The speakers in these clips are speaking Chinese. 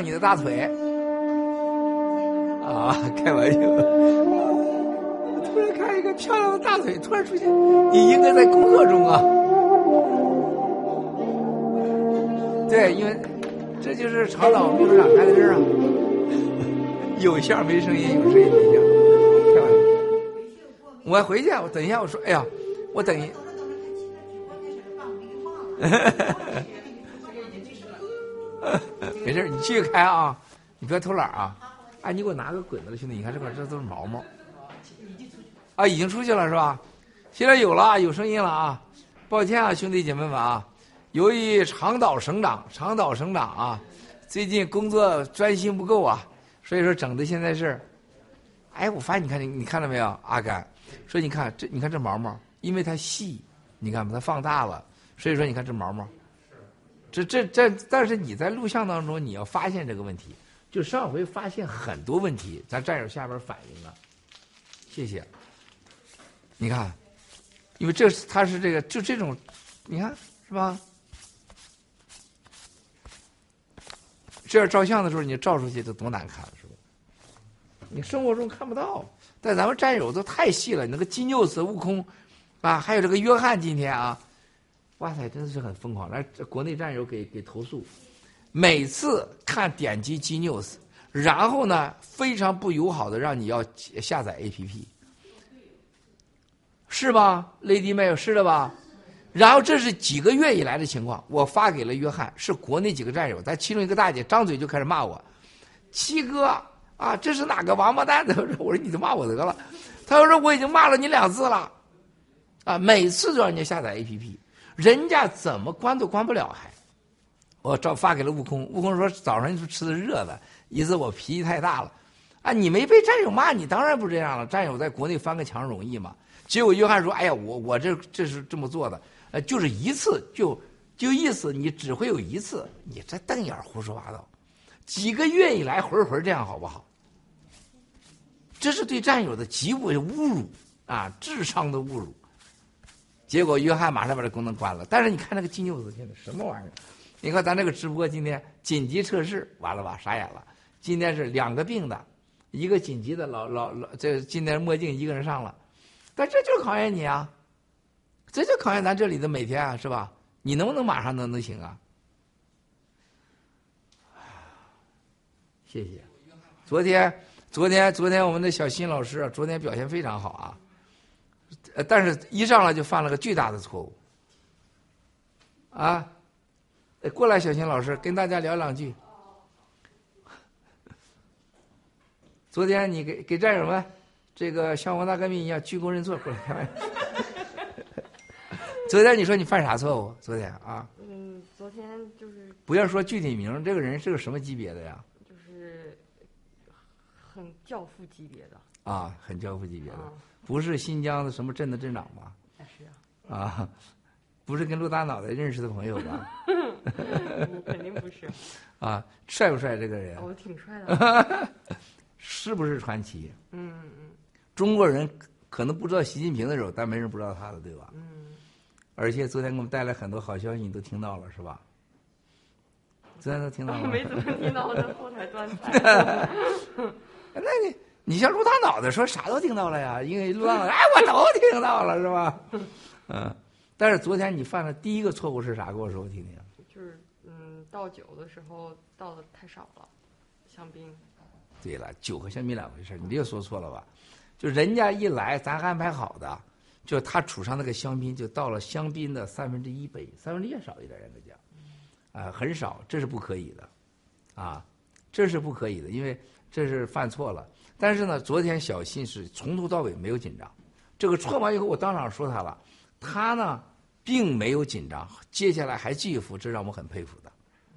你的大腿啊，开玩笑。突然看一个漂亮的大腿突然出现，你应该在工作中啊。对，因为这就是长岛秘书长开的证啊。有相没声音，有声音没相。开玩笑。我回去，我等一下，我说，哎呀，我等一。没事你继续开啊，你不要偷懒啊！哎，你给我拿个滚子，兄弟，你看这块这都是毛毛。啊，已经出去了是吧？现在有了，有声音了啊！抱歉啊，兄弟姐妹们啊，由于长岛省长，长岛省长啊，最近工作专心不够啊，所以说整的现在是，哎，我发现你看你你看到没有，阿甘，说你看这你看这毛毛，因为它细，你看把它放大了，所以说你看这毛毛。这这这，但是你在录像当中，你要发现这个问题，就上回发现很多问题，咱战友下边反映了，谢谢。你看，因为这是他是这个就这种，你看是吧？这样照相的时候，你照出去就多难看，是不？你生活中看不到，但咱们战友都太细了。那个金牛子悟空，啊，还有这个约翰今天啊。哇塞，真的是很疯狂！来，国内战友给给投诉，每次看点击 G News，然后呢，非常不友好的让你要下载 APP，是吧？Lady Mail 是的吧？然后这是几个月以来的情况，我发给了约翰，是国内几个战友，咱其中一个大姐张嘴就开始骂我，七哥啊，这是哪个王八蛋 的？我说你就骂我得了，他说我已经骂了你两次了，啊，每次都让人家下载 APP。人家怎么关都关不了，还我照发给了悟空。悟空说早上就吃的热的，意思我脾气太大了。啊，你没被战友骂，你当然不这样了。战友在国内翻个墙容易吗？结果约翰说：“哎呀，我我这这是这么做的，呃，就是一次就就意思你只会有一次，你这瞪眼胡说八道。几个月以来回回这样好不好？这是对战友的极为侮辱啊，智商的侮辱。”结果约翰马上把这功能关了，但是你看那个金牛子现在什么玩意儿？你看咱这个直播今天紧急测试完了吧？傻眼了！今天是两个病的，一个紧急的老老老，这今天墨镜一个人上了，但这就是考验你啊！这就考验咱这里的每天啊，是吧？你能不能马上能能行啊？谢谢。昨天昨天昨天我们的小新老师啊昨天表现非常好啊。呃，但是一上来就犯了个巨大的错误，啊，过来，小新老师跟大家聊两句。昨天你给给战友们，这个像王大革命一样鞠躬认错，过来开玩笑。昨天你说你犯啥错误？昨天啊？嗯，昨天就是不要说具体名，这个人是个什么级别的呀？就是很教父级别的。啊，很教父级别的。不是新疆的什么镇的镇长吧？是啊。啊，不是跟陆大脑袋认识的朋友吧？肯定不是。啊，帅不帅这个人？我挺帅的。是不是传奇？嗯嗯。中国人可能不知道习近平的时候，但没人不知道他的，对吧？嗯。而且昨天给我们带来很多好消息，你都听到了是吧？昨天都听到了。没怎么听到，我在后台端菜。那你？你像陆大脑袋说啥都听到了呀，因为陆大脑袋哎，我都听到了是吧？嗯，但是昨天你犯的第一个错误是啥？跟我说我听听。就是嗯，倒酒的时候倒的太少了，香槟。对了，酒和香槟两回事，你又说错了吧？就人家一来，咱安排好的，就他储上那个香槟，就到了香槟的三分之一杯，三分之一少一点，人家讲，啊，很少，这是不可以的，啊，这是不可以的，因为这是犯错了。但是呢，昨天小新是从头到尾没有紧张，这个错完以后，我当场说他了，他呢并没有紧张，接下来还继续服，这让我很佩服的，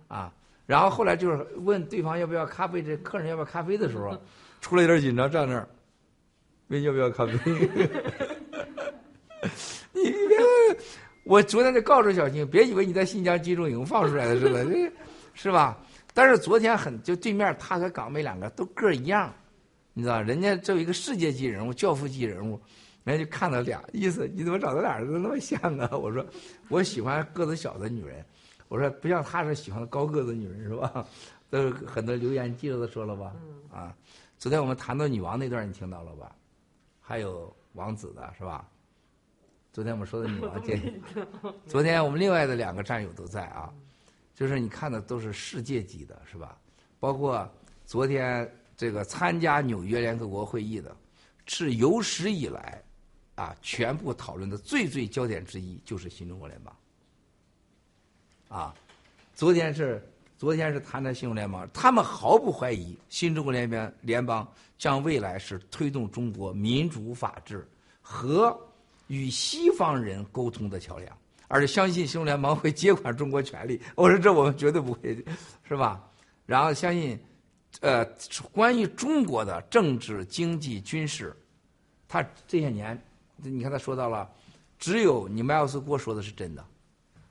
啊，然后后来就是问对方要不要咖啡，这客人要不要咖啡的时候，出了一点紧张，站那儿，问要不要咖啡，你别，我昨天就告诉小新，别以为你在新疆集中营放出来的似的，是吧？但是昨天很，就对面他和港妹两个都个儿一样。你知道，人家作为一个世界级人物、教父级人物，人家就看到俩意思，你怎么长得俩人都那么像啊？我说，我喜欢个子小的女人，我说不像他是喜欢高个子女人是吧？都有很多留言记着都说了吧？啊，昨天我们谈到女王那段，你听到了吧？还有王子的是吧？昨天我们说的女王建议，昨天我们另外的两个战友都在啊，就是你看的都是世界级的，是吧？包括昨天这个参加纽约联合国会议的，是有史以来啊全部讨论的最最焦点之一，就是新中国联邦。啊，昨天是昨天是谈的新中国联邦，他们毫不怀疑新中国联邦联邦将未来是推动中国民主法治和与西方人沟通的桥梁，而且相信新中国联邦会接管中国权利。我说这我们绝对不会，是吧？然后相信，呃，关于中国的政治、经济、军事，他这些年，你看他说到了，只有你麦奥斯郭说的是真的。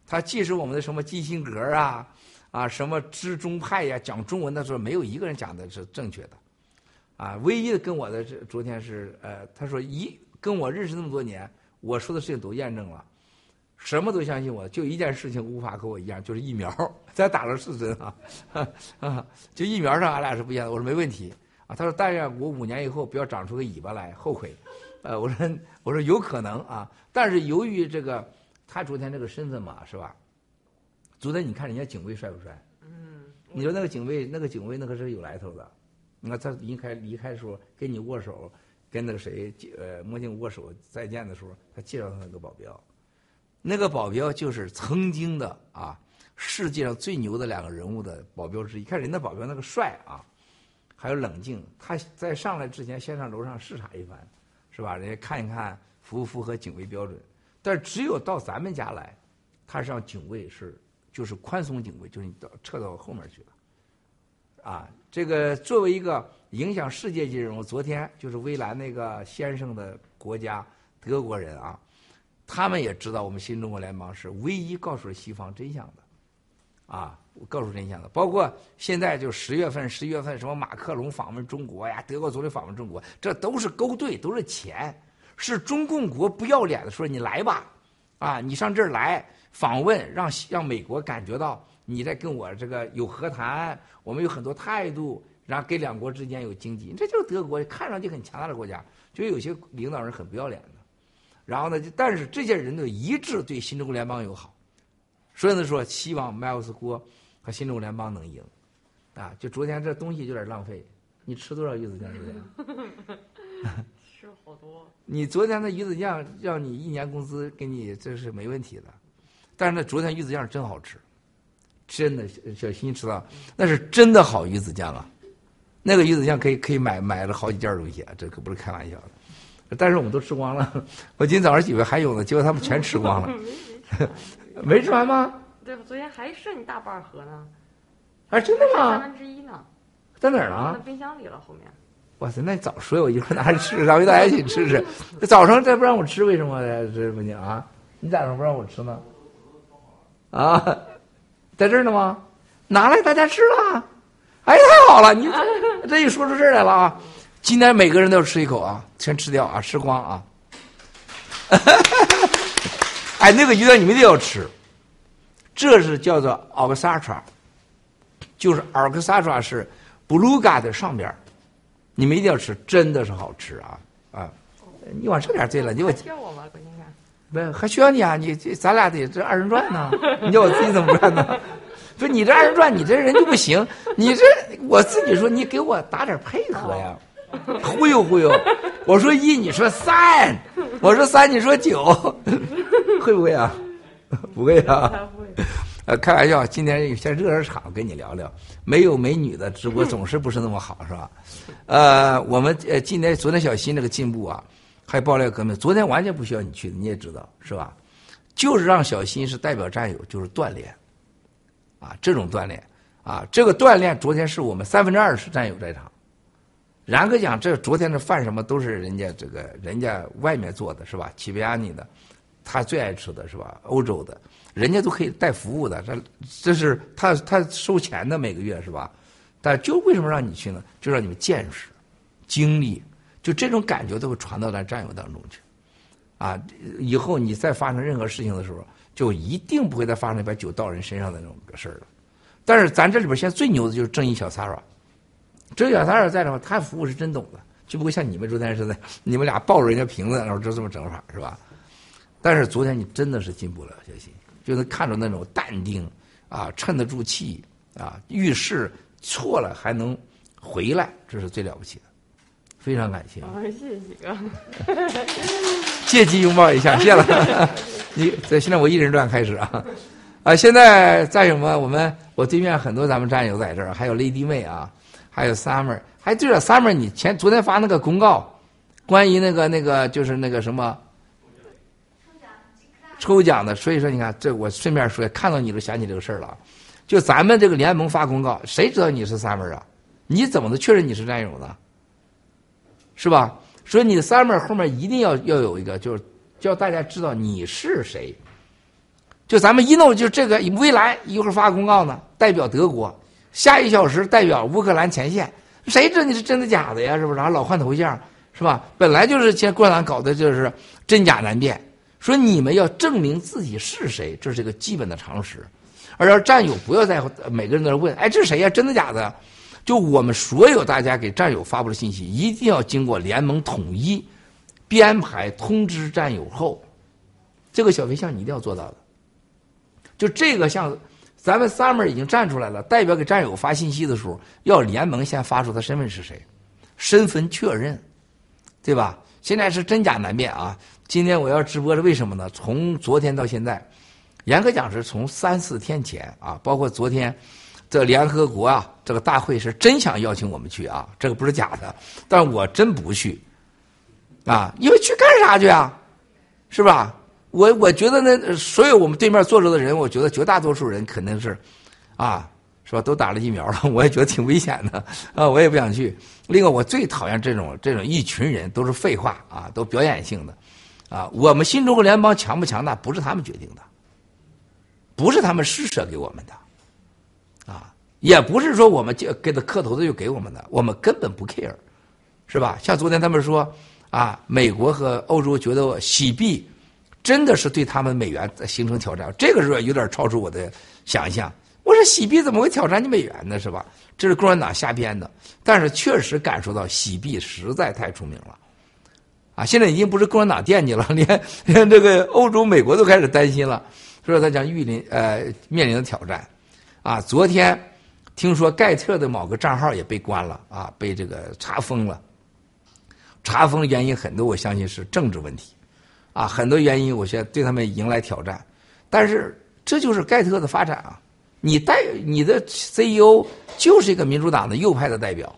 他即使我们的什么基辛格啊，啊什么知中派呀，讲中文的时候没有一个人讲的是正确的，啊，唯一的跟我的这昨天是呃，他说一跟我认识那么多年，我说的事情都验证了，什么都相信我，就一件事情无法和我一样，就是疫苗，咱打了四针啊，啊，就疫苗上俺俩是不一样的。我说没问题啊，他说但愿我五年以后不要长出个尾巴来后悔，呃，我说我说有可能啊，但是由于这个。他昨天这个身份嘛，是吧？昨天你看人家警卫帅不帅？嗯。你说那个警卫，那个警卫那可是有来头的。你看他离开离开的时候跟你握手，跟那个谁呃墨镜握手再见的时候，他介绍他那个保镖，那个保镖就是曾经的啊世界上最牛的两个人物的保镖之一。看人家保镖那个帅啊，还有冷静。他在上来之前先上楼上视察一番，是吧？人家看一看符不符合警卫标准。但只有到咱们家来，他让警卫是就是宽松警卫，就是你到撤到后面去了。啊，这个作为一个影响世界级人物，昨天就是威兰那个先生的国家德国人啊，他们也知道我们新中国联邦是唯一告诉了西方真相的，啊，告诉真相的。包括现在就十月份、十一月份什么马克龙访问中国呀，德国总理访问中国，这都是勾兑，都是钱。是中共国不要脸的说你来吧，啊，你上这儿来访问，让让美国感觉到你在跟我这个有和谈，我们有很多态度，然后给两国之间有经济，这就是德国看上去很强大的国家，就有些领导人很不要脸的。然后呢，但是这些人都一致对新中国联邦友好，所以呢说希望麦奥斯郭和新中国联邦能赢，啊，就昨天这东西有点浪费，你吃多少鱼子酱昨天？好多！你昨天的鱼子酱让你一年工资给你，这是没问题的。但是呢昨天鱼子酱真好吃，真的，小新吃到那是真的好鱼子酱啊！那个鱼子酱可以可以买买了好几件东西，这可不是开玩笑的。但是我们都吃光了，我今天早上以为还有呢，结果他们全吃光了。没吃完吗？对，昨天还剩一大半盒呢。啊，真的吗？三分之一呢。在哪儿呢？在冰箱里了，后面。哇塞，那你早说，我一会儿拿着吃，咱们大家一起吃吃。早上再不让我吃，为什么这不行啊？你咋能不让我吃呢？啊，在这儿呢吗？拿来，大家吃了。哎，太好了，你这一说出事来了啊！今天每个人都要吃一口啊，全吃掉啊，吃光啊！哎，那个鱼蛋你们一定要吃，这是叫做奥克萨川，就是奥克萨川是 beluga 的上边。你们一定要吃，真的是好吃啊啊！你往这边对了，你我需要我吗？关键看，不还需要你啊？你这咱俩得这二人转呢，你叫我自己怎么转呢？不是你这二人转，你这人就不行。你这我自己说，你给我打点配合呀，忽悠忽悠。我说一，你说三；我说三，你说九，会 不会啊？不会啊。呃，开玩笑，今天先热热场，跟你聊聊。没有美女的直播总是不是那么好，是吧？呃，我们呃今天昨天小新这个进步啊，还爆料革命。昨天完全不需要你去的，你也知道，是吧？就是让小新是代表战友，就是锻炼，啊，这种锻炼，啊，这个锻炼，昨天是我们三分之二是战友在场。然哥讲，这昨天的饭什么都是人家这个人家外面做的是吧？奇比亚尼的，他最爱吃的是吧？欧洲的。人家都可以带服务的，这这是他他收钱的每个月是吧？但就为什么让你去呢？就让你们见识、经历，就这种感觉都会传到咱战友当中去，啊！以后你再发生任何事情的时候，就一定不会再发生把酒倒人身上的那种事儿了。但是咱这里边现在最牛的就是正义小撒拉，正义小三儿在的话，他服务是真懂的，就不会像你们昨天似的，你们俩抱着人家瓶子，然后就这么整法是吧？但是昨天你真的是进步了，小新，就能看着那种淡定啊，沉得住气啊，遇事错了还能回来，这是最了不起的，非常感谢。啊，谢谢喜哥。借机拥抱一下，谢了。你对现在我一人转开始啊，啊，现在战友们，我们我对面很多咱们战友在这儿，还有 Lady 妹啊，还有 Summer，还对了 Summer，你前昨天发那个公告，关于那个那个就是那个什么抽奖的，所以说你看，这我顺便说，看到你就想起这个事儿了。就咱们这个联盟发公告，谁知道你是 Summer 啊？你怎么能确认你是战友呢？是吧？所以你的 Summer 后面一定要要有一个，就是叫大家知道你是谁。就咱们一弄就这个未来一会儿发公告呢，代表德国，下一小时代表乌克兰前线，谁知道你是真的假的呀？是不是？还老换头像，是吧？本来就是现在共产党搞的就是真假难辨，说你们要证明自己是谁，这是一个基本的常识。而要战友不要在每个人在那问，哎，这是谁呀？真的假的？就我们所有大家给战友发布的信息，一定要经过联盟统一编排通知战友后，这个小飞象你一定要做到的。就这个像咱们 summer 已经站出来了，代表给战友发信息的时候，要联盟先发出他身份是谁，身份确认，对吧？现在是真假难辨啊！今天我要直播是为什么呢？从昨天到现在，严格讲是从三四天前啊，包括昨天。这联合国啊，这个大会是真想邀请我们去啊，这个不是假的，但我真不去，啊，因为去干啥去啊，是吧？我我觉得呢，所有我们对面坐着的人，我觉得绝大多数人肯定是，啊，是吧？都打了疫苗了，我也觉得挺危险的啊，我也不想去。另外，我最讨厌这种这种一群人都是废话啊，都表演性的，啊，我们新中国联邦强不强大不是他们决定的，不是他们施舍给我们的。啊也不是说我们就给他磕头的就给我们的，我们根本不 care，是吧？像昨天他们说啊，美国和欧洲觉得我洗币真的是对他们美元形成挑战，这个是有点超出我的想象。我说洗币怎么会挑战你美元呢？是吧？这是共产党瞎编的。但是确实感受到洗币实在太出名了，啊，现在已经不是共产党惦记了，连连这个欧洲、美国都开始担心了，说他将玉林呃面临的挑战，啊，昨天。听说盖特的某个账号也被关了啊，被这个查封了。查封原因很多，我相信是政治问题，啊，很多原因，我现在对他们迎来挑战。但是这就是盖特的发展啊！你代你的 CEO 就是一个民主党的右派的代表，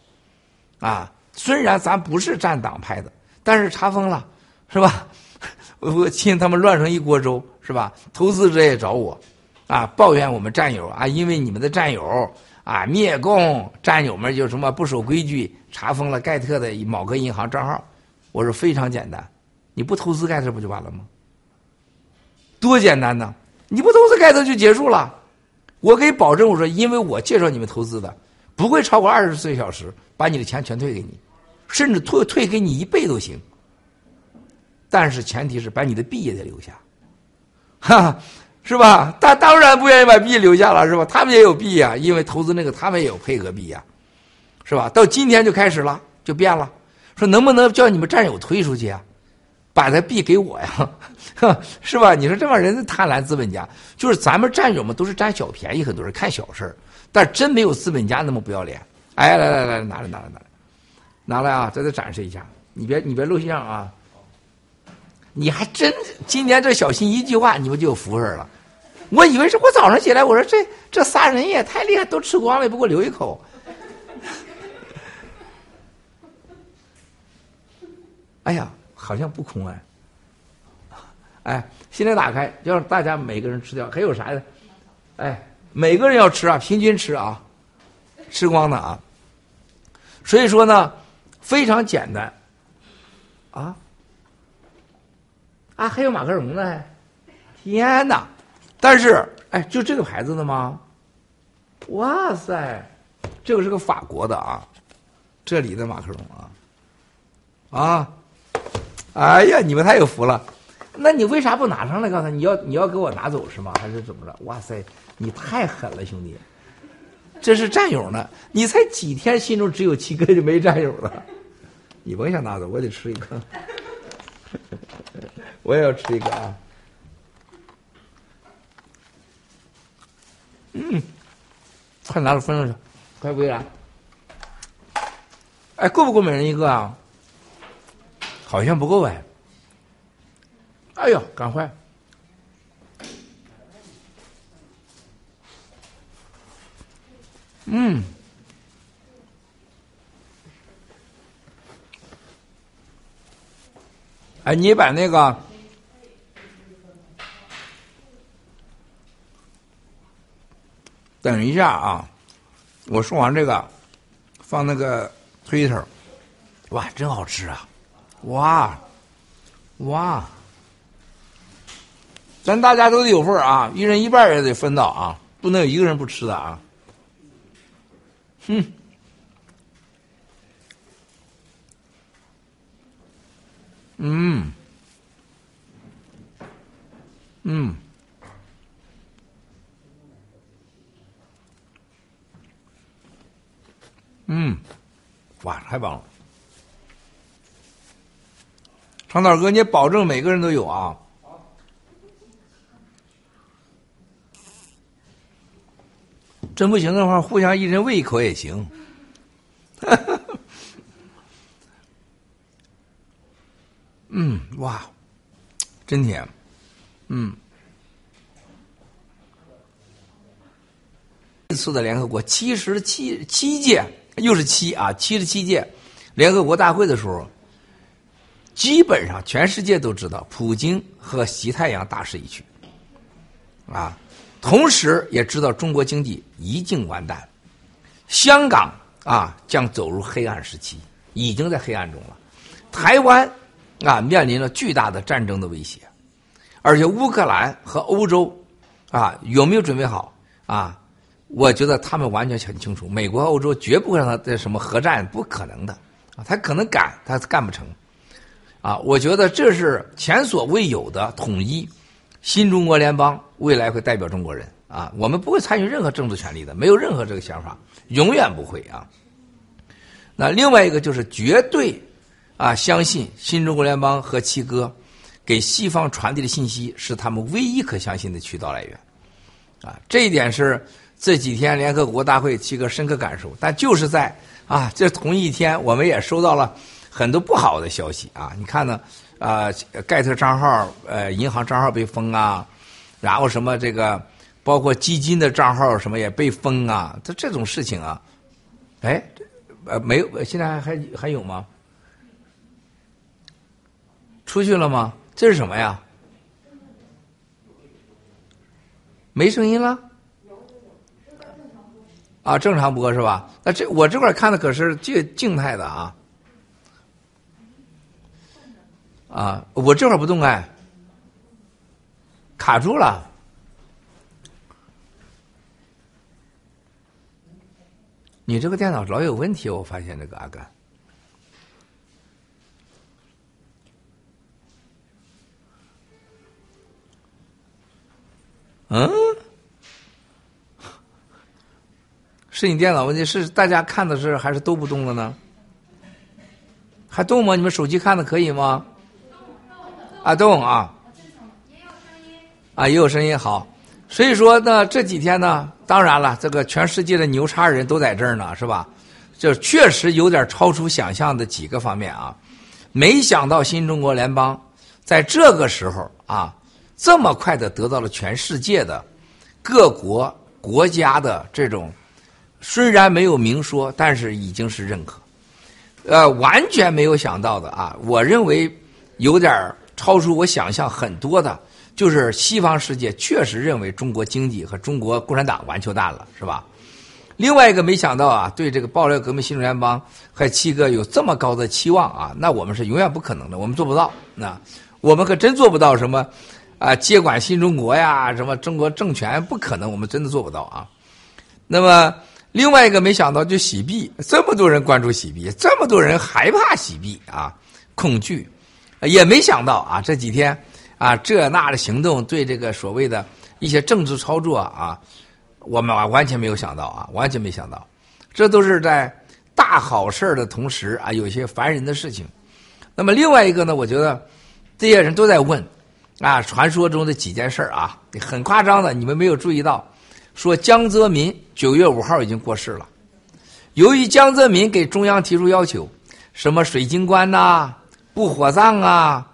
啊，虽然咱不是站党派的，但是查封了，是吧？我亲他们乱成一锅粥，是吧？投资者也找我，啊，抱怨我们战友啊，因为你们的战友。啊！灭共战友们就什么不守规矩，查封了盖特的某个银行账号。我说非常简单，你不投资盖特不就完了吗？多简单呢！你不投资盖特就结束了。我可以保证，我说因为我介绍你们投资的，不会超过二十四小时把你的钱全退给你，甚至退退给你一倍都行。但是前提是把你的币也得留下，哈。是吧？他当然不愿意把币留下了，是吧？他们也有币呀，因为投资那个他们也有配额币呀，是吧？到今天就开始了，就变了，说能不能叫你们战友推出去啊？把他币给我呀，是吧？你说这帮人贪婪资本家，就是咱们战友们都是占小便宜，很多人看小事，但真没有资本家那么不要脸。哎，来来来，拿来拿来拿来，拿来啊！在这展示一下，你别你别录像啊！你还真今年这小新一句话，你们就有福分了。我以为是我早上起来，我说这这仨人也太厉害，都吃光了，也不给我留一口。哎呀，好像不空哎。哎，现在打开，要让大家每个人吃掉，还有啥的？哎，每个人要吃啊，平均吃啊，吃光的啊。所以说呢，非常简单啊啊，还有马克龙呢，天哪！但是，哎，就这个牌子的吗？哇塞，这个是个法国的啊，这里的马克龙啊，啊，哎呀，你们太有福了。那你为啥不拿上来？刚才你要你要给我拿走是吗？还是怎么着？哇塞，你太狠了，兄弟！这是战友呢。你才几天，心中只有七哥就没战友了。你甭想拿走，我得吃一个。我也要吃一个啊。嗯，快拿着分上去，快喂来。哎，够不够每人一个啊？好像不够哎。哎呦，赶快！嗯，哎，你把那个，等一下啊！我说完这个，放那个推特，哇，真好吃啊！哇，哇，咱大家都得有份啊，一人一半也得分到啊，不能有一个人不吃的啊。哼，嗯，嗯，嗯，哇，太棒了！长岛哥，你保证每个人都有啊？真不行的话，互相一人喂一口也行。嗯，哇，真甜。嗯，这次的联合国七十七七届，又是七啊，七十七届联合国大会的时候，基本上全世界都知道，普京和西太阳大势已去，啊。同时也知道中国经济已经完蛋，香港啊将走入黑暗时期，已经在黑暗中了。台湾啊面临了巨大的战争的威胁，而且乌克兰和欧洲啊有没有准备好啊？我觉得他们完全很清楚，美国、欧洲绝不会让他在什么核战，不可能的！他可能敢，他干不成啊！我觉得这是前所未有的统一。新中国联邦未来会代表中国人啊，我们不会参与任何政治权利的，没有任何这个想法，永远不会啊。那另外一个就是绝对啊，相信新中国联邦和七哥给西方传递的信息是他们唯一可相信的渠道来源啊。这一点是这几天联合国大会七哥深刻感受，但就是在啊这同一天，我们也收到了很多不好的消息啊。你看呢？啊，盖特账号，呃，银行账号被封啊，然后什么这个，包括基金的账号什么也被封啊，这这种事情啊，哎，呃，没有，现在还还还有吗？出去了吗？这是什么呀？没声音了？啊，正常播是吧？那这我这块看的可是静静态的啊。啊，我这会儿不动哎，卡住了。你这个电脑老有问题，我发现这个阿甘。嗯，是你电脑问题？是大家看的是还是都不动了呢？还动吗？你们手机看的可以吗？啊，动啊！啊，也有声音好，所以说呢，这几天呢，当然了，这个全世界的牛叉人都在这儿呢，是吧？就确实有点超出想象的几个方面啊。没想到新中国联邦在这个时候啊，这么快的得到了全世界的各国国家的这种，虽然没有明说，但是已经是认可。呃，完全没有想到的啊，我认为有点儿超出我想象很多的，就是西方世界确实认为中国经济和中国共产党完球蛋了，是吧？另外一个没想到啊，对这个爆料革命新中联邦和七哥有这么高的期望啊，那我们是永远不可能的，我们做不到。那我们可真做不到什么啊，接管新中国呀，什么中国政权不可能，我们真的做不到啊。那么另外一个没想到就洗币，这么多人关注洗币，这么多人害怕洗币啊，恐惧。也没想到啊，这几天啊，这那的行动对这个所谓的一些政治操作啊，我们完全没有想到啊，完全没想到，这都是在大好事的同时啊，有一些烦人的事情。那么另外一个呢，我觉得这些人都在问啊，传说中的几件事啊，很夸张的，你们没有注意到，说江泽民九月五号已经过世了。由于江泽民给中央提出要求，什么水晶棺呐，不火葬啊，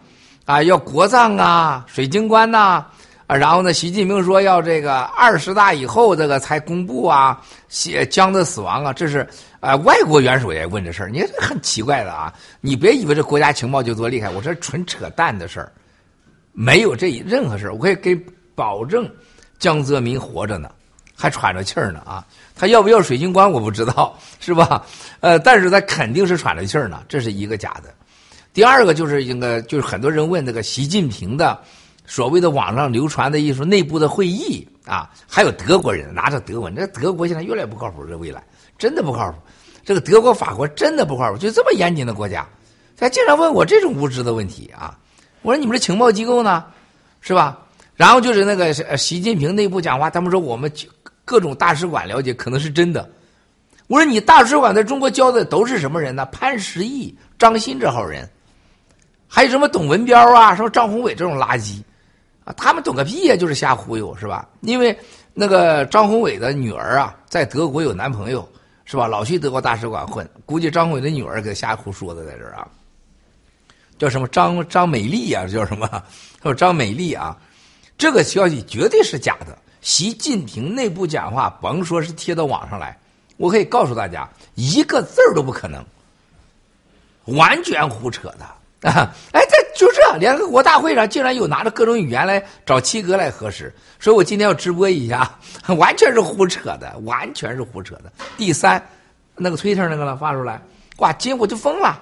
啊要国葬啊，水晶棺呐啊。然后呢？习近平说要这个二十大以后这个才公布啊，写江的死亡啊，这是啊外国元首也问这事儿，你这很奇怪的啊！你别以为这国家情报就多厉害，我这纯扯淡的事儿，没有这任何事儿，我可以给保证，江泽民活着呢，还喘着气儿呢啊！他要不要水晶棺我不知道，是吧？呃，但是他肯定是喘着气儿呢，这是一个假的。第二个就是应该就是很多人问那个习近平的。所谓的网上流传的艺术内部的会议啊，还有德国人拿着德文，这德国现在越来越不靠谱，这未来真的不靠谱。这个德国、法国真的不靠谱，就这么严谨的国家，他经常问我这种无知的问题啊。我说你们这情报机构呢，是吧？然后就是那个习近平内部讲话，他们说我们各种大使馆了解可能是真的。我说你大使馆在中国交的都是什么人呢？潘石屹、张欣这号人，还有什么董文标啊，什么张宏伟这种垃圾。啊，他们懂个屁呀，就是瞎忽悠，是吧？因为那个张宏伟的女儿啊，在德国有男朋友，是吧？老去德国大使馆混，估计张宏伟的女儿给他瞎胡说的，在这儿啊。叫什么张张美丽呀？叫什么？说张美丽啊？这个消息绝对是假的。习近平内部讲话，甭说是贴到网上来，我可以告诉大家，一个字儿都不可能，完全胡扯的。啊，哎，这就这，联合国大会上竟然有拿着各种语言来找七哥来核实，所以我今天要直播一下，完全是胡扯的，完全是胡扯的。第三，那个推特那个了发出来，哇，今我就疯了，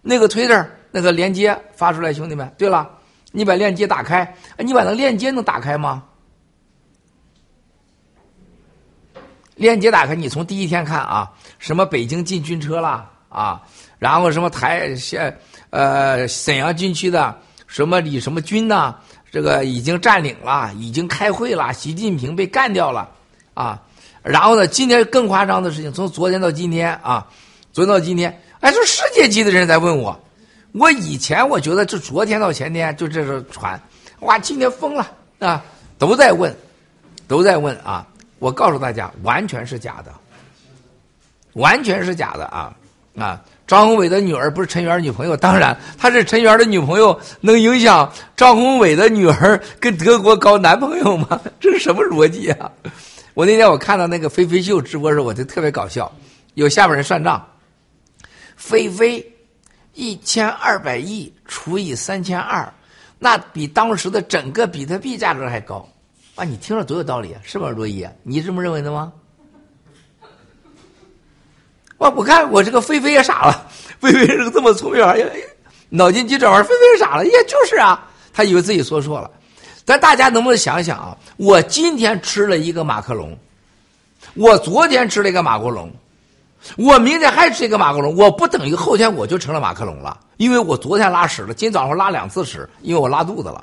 那个推特那个链接发出来，兄弟们，对了，你把链接打开，你把那链接能打开吗？链接打开，你从第一天看啊，什么北京进军车了啊，然后什么台现。呃，沈阳军区的什么李什么军呢？这个已经占领了，已经开会了。习近平被干掉了，啊，然后呢，今天更夸张的事情，从昨天到今天啊，昨天到今天，哎，就世界级的人在问我，我以前我觉得就昨天到前天就这是传，哇，今天疯了啊，都在问，都在问啊，我告诉大家，完全是假的，完全是假的啊啊。张宏伟的女儿不是陈元女朋友，当然她是陈元的女朋友，能影响张宏伟的女儿跟德国搞男朋友吗？这是什么逻辑啊？我那天我看到那个飞飞秀直播的时候，我就特别搞笑。有下边人算账，飞飞一千二百亿除以三千二，那比当时的整个比特币价格还高啊！你听着多有道理啊，是不是罗伊？你这么认为的吗？我我看我这个菲菲也傻了，菲菲是个这么聪明，脑筋急转弯，菲菲傻了，也就是啊，他以为自己说错了。但大家能不能想想啊？我今天吃了一个马克龙，我昨天吃了一个马克龙，我明天还吃一个马克龙，我不等于后天我就成了马克龙了？因为我昨天拉屎了，今早上拉两次屎，因为我拉肚子了，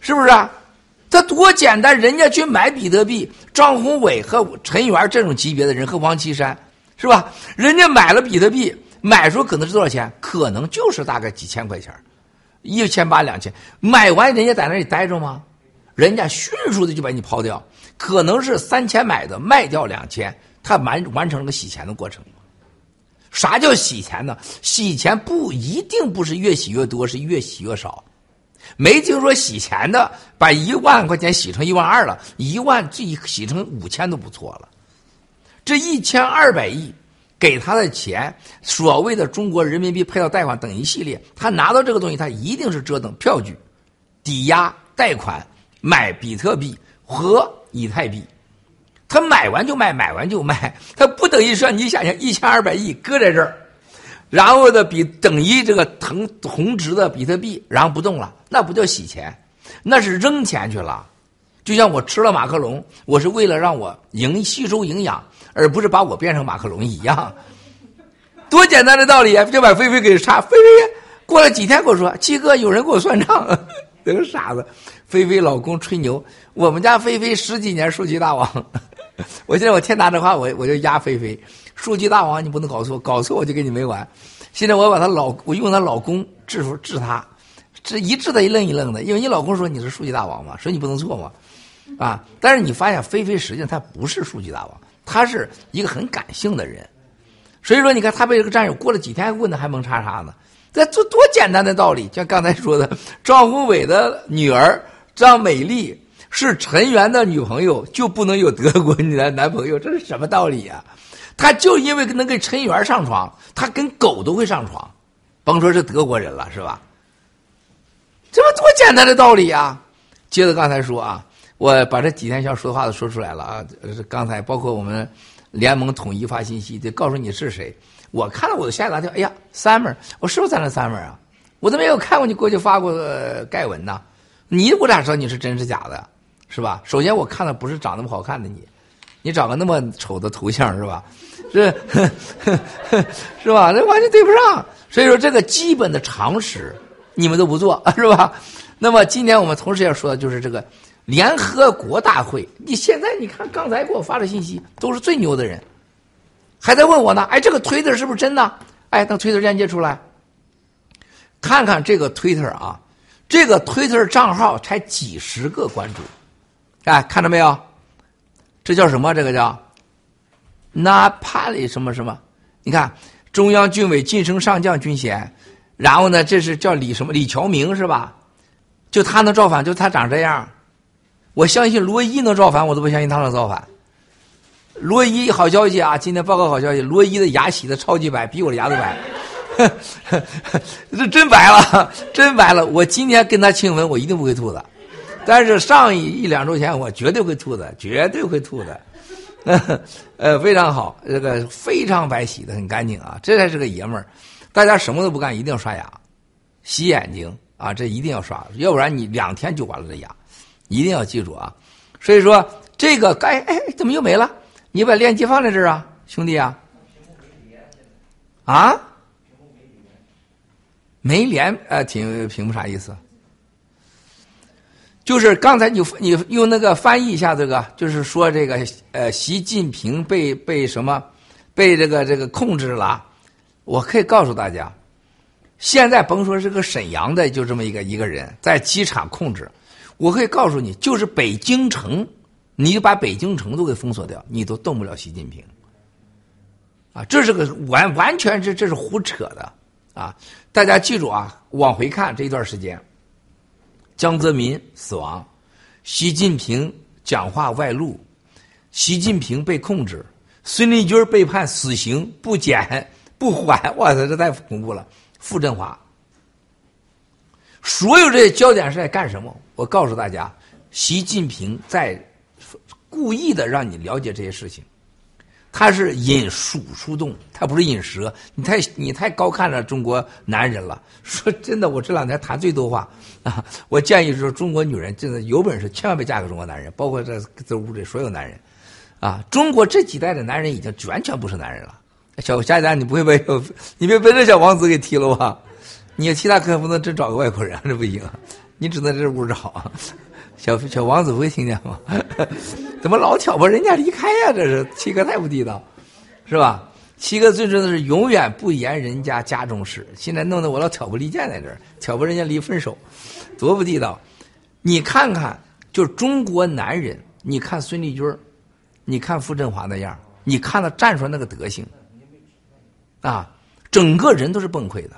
是不是？啊？他多简单，人家去买比特币，张宏伟和陈元这种级别的人和王岐山，是吧？人家买了比特币，买时候可能是多少钱？可能就是大概几千块钱，一千八两千。买完人家在那里待着吗？人家迅速的就把你抛掉，可能是三千买的，卖掉两千，他完完成了个洗钱的过程。啥叫洗钱呢？洗钱不一定不是越洗越多，是越洗越少。没听说洗钱的把一万块钱洗成一万二了，一万这一洗成五千都不错了。这一千二百亿给他的钱，所谓的中国人民币配套贷款等一系列，他拿到这个东西，他一定是折腾票据、抵押、贷款、买比特币和以太币。他买完就卖，买完就卖，他不等于说你想想一千二百亿搁在这儿。然后呢，比等于这个同同值的比特币，然后不动了，那不叫洗钱，那是扔钱去了。就像我吃了马克龙，我是为了让我营吸收营养，而不是把我变成马克龙一样。多简单的道理啊！就把菲菲给杀，菲菲过了几天跟我说：“七哥，有人给我算账。”这个傻子，菲菲老公吹牛，我们家菲菲十几年数据大王。我现在我天打这话，我我就压菲菲，数据大王你不能搞错，搞错我就跟你没完。现在我把她老，我用她老公治治治她，这一治她一愣一愣的，因为你老公说你是数据大王嘛，所以你不能错嘛，啊！但是你发现菲菲实际上她不是数据大王，她是一个很感性的人，所以说你看她被这个战友过了几天问的还蒙叉叉呢，这这多简单的道理，像刚才说的，赵宏伟的女儿张美丽。是陈元的女朋友就不能有德国男男朋友？这是什么道理呀？他就因为能跟陈元上床，他跟狗都会上床，甭说是德国人了，是吧？这不多简单的道理啊！接着刚才说啊，我把这几天想说的话都说出来了啊。刚才包括我们联盟统一发信息，得告诉你是谁。我看了我都吓一大跳，哎呀，summer，我是不是在那 summer 啊？我都没有看过你过去发过盖文呐，你我咋知道你是真是假的？是吧？首先我看的不是长那么好看的你，你长个那么丑的头像是吧？是是吧？这完全对不上。所以说这个基本的常识你们都不做是吧？那么今天我们同时要说的就是这个联合国大会。你现在你看刚才给我发的信息都是最牛的人，还在问我呢。哎，这个推特是不是真的？哎，等推特链接出来，看看这个推特啊，这个推特账号才几十个关注。哎，看到没有？这叫什么？这个叫纳帕里什么什么？你看，中央军委晋升上将军衔，然后呢，这是叫李什么？李乔明是吧？就他能造反，就他长这样。我相信罗伊能造反，我都不相信他能造反。罗伊，好消息啊！今天报告好消息，罗伊的牙洗的超级白，比我的牙都白。这真白了，真白了！我今天跟他亲吻，我一定不会吐的。但是上一一两周前，我绝对会吐的，绝对会吐的，呃，非常好，这个非常白洗的很干净啊，这才是个爷们儿。大家什么都不干，一定要刷牙、洗眼睛啊，这一定要刷，要不然你两天就完了这牙，一定要记住啊。所以说这个该哎怎么又没了？你把链接放在这儿啊，兄弟啊，啊，没连呃，屏屏幕啥意思？就是刚才你你用那个翻译一下这个，就是说这个呃，习近平被被什么，被这个这个控制了。我可以告诉大家，现在甭说是个沈阳的，就这么一个一个人在机场控制。我可以告诉你，就是北京城，你把北京城都给封锁掉，你都动不了习近平。啊，这是个完完全是这是胡扯的啊！大家记住啊，往回看这一段时间。江泽民死亡，习近平讲话外露，习近平被控制，孙立军被判死刑不减不缓，哇塞，这太恐怖了！傅振华，所有这些焦点是在干什么？我告诉大家，习近平在故意的让你了解这些事情。他是引鼠出洞，他不是引蛇。你太你太高看了中国男人了。说真的，我这两天谈最多话啊！我建议说，中国女人真的有本事，千万别嫁给中国男人，包括这这屋里所有男人啊！中国这几代的男人已经完全不是男人了。小佳佳，你不会被 你别被这小王子给踢了吧？你其他可不能真找个外国人，这不行，你只能在这屋找。小小王子会听见吗？怎么老挑拨人家离开呀？这是七哥太不地道，是吧？七哥最重的是永远不言人家家中事，现在弄得我老挑拨离间在这儿，挑拨人家离分手，多不地道！你看看，就中国男人，你看孙立军你看傅振华那样，你看他站出来那个德行，啊，整个人都是崩溃的，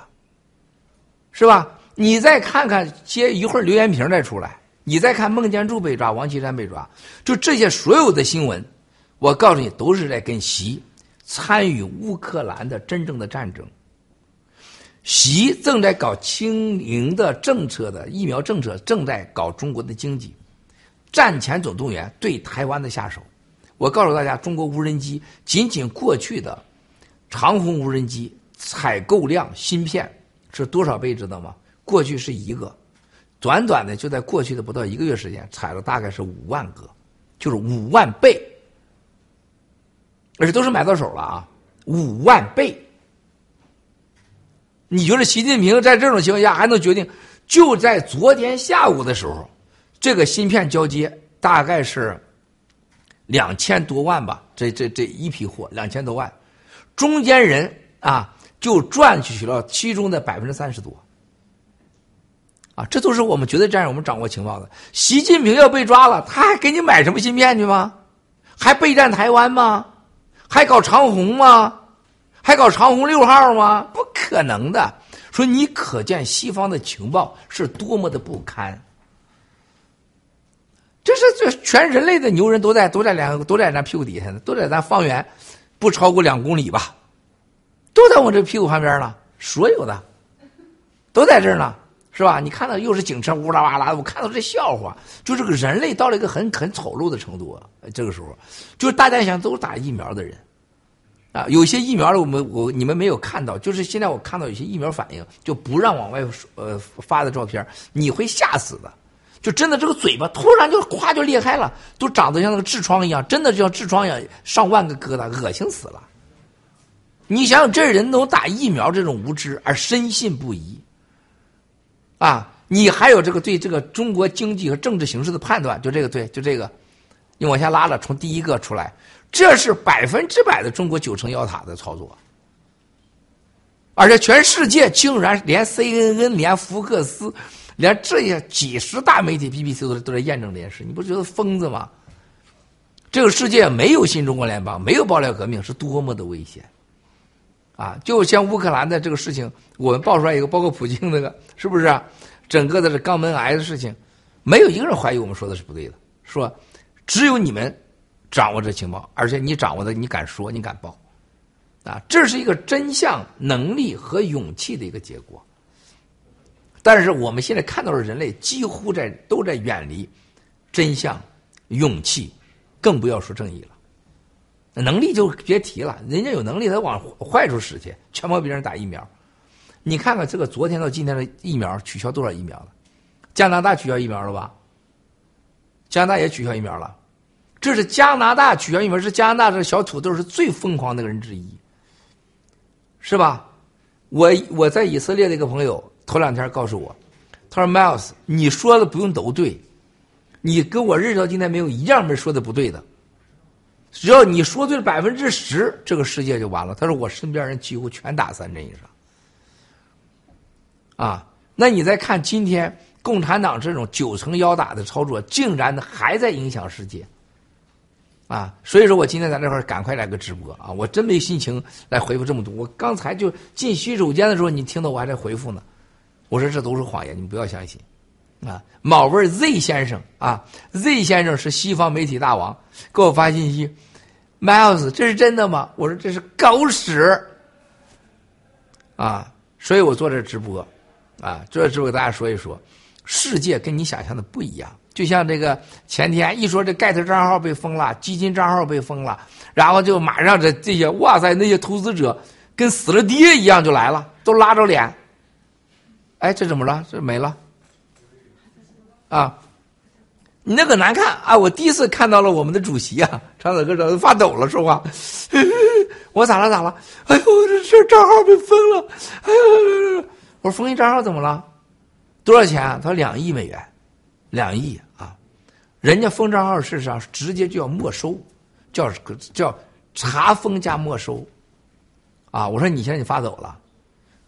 是吧？你再看看，接一会儿刘延平再出来。你再看孟建柱被抓，王岐山被抓，就这些所有的新闻，我告诉你，都是在跟习参与乌克兰的真正的战争。习正在搞清零的政策的疫苗政策，正在搞中国的经济，战前总动员对台湾的下手。我告诉大家，中国无人机仅仅过去的长虹无人机采购量芯片是多少倍？知道吗？过去是一个。短短的就在过去的不到一个月时间，采了大概是五万个，就是五万倍，而且都是买到手了啊！五万倍，你觉得习近平在这种情况下还能决定就在昨天下午的时候，这个芯片交接大概是两千多万吧，这这这一批货两千多万，中间人啊就赚取了其中的百分之三十多。啊，这都是我们绝对战士，我们掌握情报的。习近平要被抓了，他还给你买什么芯片去吗？还备战台湾吗？还搞长虹吗？还搞长虹六号吗？不可能的。说你可见西方的情报是多么的不堪。这是这全人类的牛人都在都在两都在咱屁股底下呢，都在咱方圆不超过两公里吧，都在我这屁股旁边呢，所有的都在这儿呢。是吧？你看到又是警车呜啦哇啦，我看到这笑话，就这个人类到了一个很很丑陋的程度啊！这个时候，就是大家想都打疫苗的人，啊，有些疫苗我们我你们没有看到，就是现在我看到有些疫苗反应就不让往外呃发的照片，你会吓死的，就真的这个嘴巴突然就咵就裂开了，都长得像那个痔疮一样，真的就像痔疮一样，上万个疙瘩，恶心死了。你想想，这人能打疫苗这种无知而深信不疑。啊，你还有这个对这个中国经济和政治形势的判断，就这个对，就这个，你往下拉了，从第一个出来，这是百分之百的中国九层妖塔的操作，而且全世界竟然连 CNN、连福克斯、连这些几十大媒体 BBC 都都在验证这件事，你不觉得疯子吗？这个世界没有新中国联邦，没有爆料革命，是多么的危险！啊，就像乌克兰的这个事情，我们爆出来一个，包括普京那个，是不是？啊整个的这肛门癌的事情，没有一个人怀疑我们说的是不对的，说只有你们掌握这情报，而且你掌握的，你敢说，你敢报，啊，这是一个真相、能力和勇气的一个结果。但是我们现在看到的人类几乎在都在远离真相、勇气，更不要说正义了。能力就别提了，人家有能力，他往坏处使去，全帮别人打疫苗。你看看这个昨天到今天的疫苗取消多少疫苗了？加拿大取消疫苗了吧？加拿大也取消疫苗了。这是加拿大取消疫苗，是加拿大这小土豆是最疯狂的人之一，是吧？我我在以色列的一个朋友头两天告诉我，他说：“Miles，你说的不用都对，你跟我认识到今天没有一样没说的不对的。”只要你说对了百分之十，这个世界就完了。他说我身边人几乎全打三针以上，啊，那你再看今天共产党这种九层妖打的操作，竟然还在影响世界，啊，所以说我今天在这块赶快来个直播啊，我真没心情来回复这么多。我刚才就进洗手间的时候，你听到我还在回复呢，我说这都是谎言，你不要相信。啊，某位 Z 先生啊，Z 先生是西方媒体大王，给我发信息，Miles，这是真的吗？我说这是狗屎，啊，所以我做这直播，啊，做这直播给大家说一说，世界跟你想象的不一样。就像这个前天一说这盖特账号被封了，基金账号被封了，然后就马上这这些哇塞，那些投资者跟死了爹一样就来了，都拉着脸，哎，这怎么了？这没了。啊，你那个难看啊！我第一次看到了我们的主席啊，长子哥这都发抖了，说话。我咋了咋了？哎呦，这这账号被封了！哎呦，我说封一账号怎么了？多少钱啊？他说两亿美元，两亿啊！人家封账号事实上直接就要没收，叫叫查封加没收。啊！我说你现在你发抖了，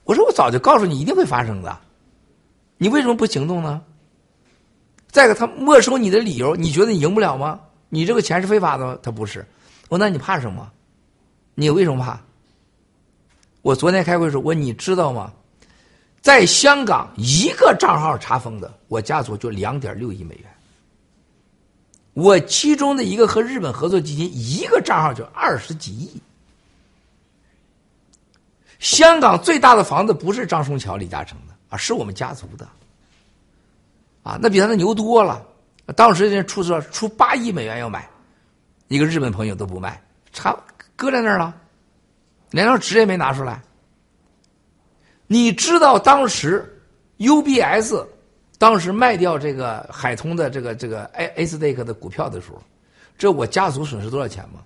我说我早就告诉你一定会发生的，你为什么不行动呢？再个，他没收你的理由，你觉得你赢不了吗？你这个钱是非法的吗？他不是。我那你怕什么？你为什么怕？我昨天开会时候，我你知道吗？在香港一个账号查封的，我家族就两点六亿美元。我其中的一个和日本合作基金，一个账号就二十几亿。香港最大的房子不是张松桥、李嘉诚的啊，是我们家族的。啊，那比他的牛多了。当时人出说出八亿美元要买，一个日本朋友都不卖，差搁在那儿了，连张纸也没拿出来。你知道当时 UBS 当时卖掉这个海通的这个这个 A A s t a k 的股票的时候，这我家族损失多少钱吗？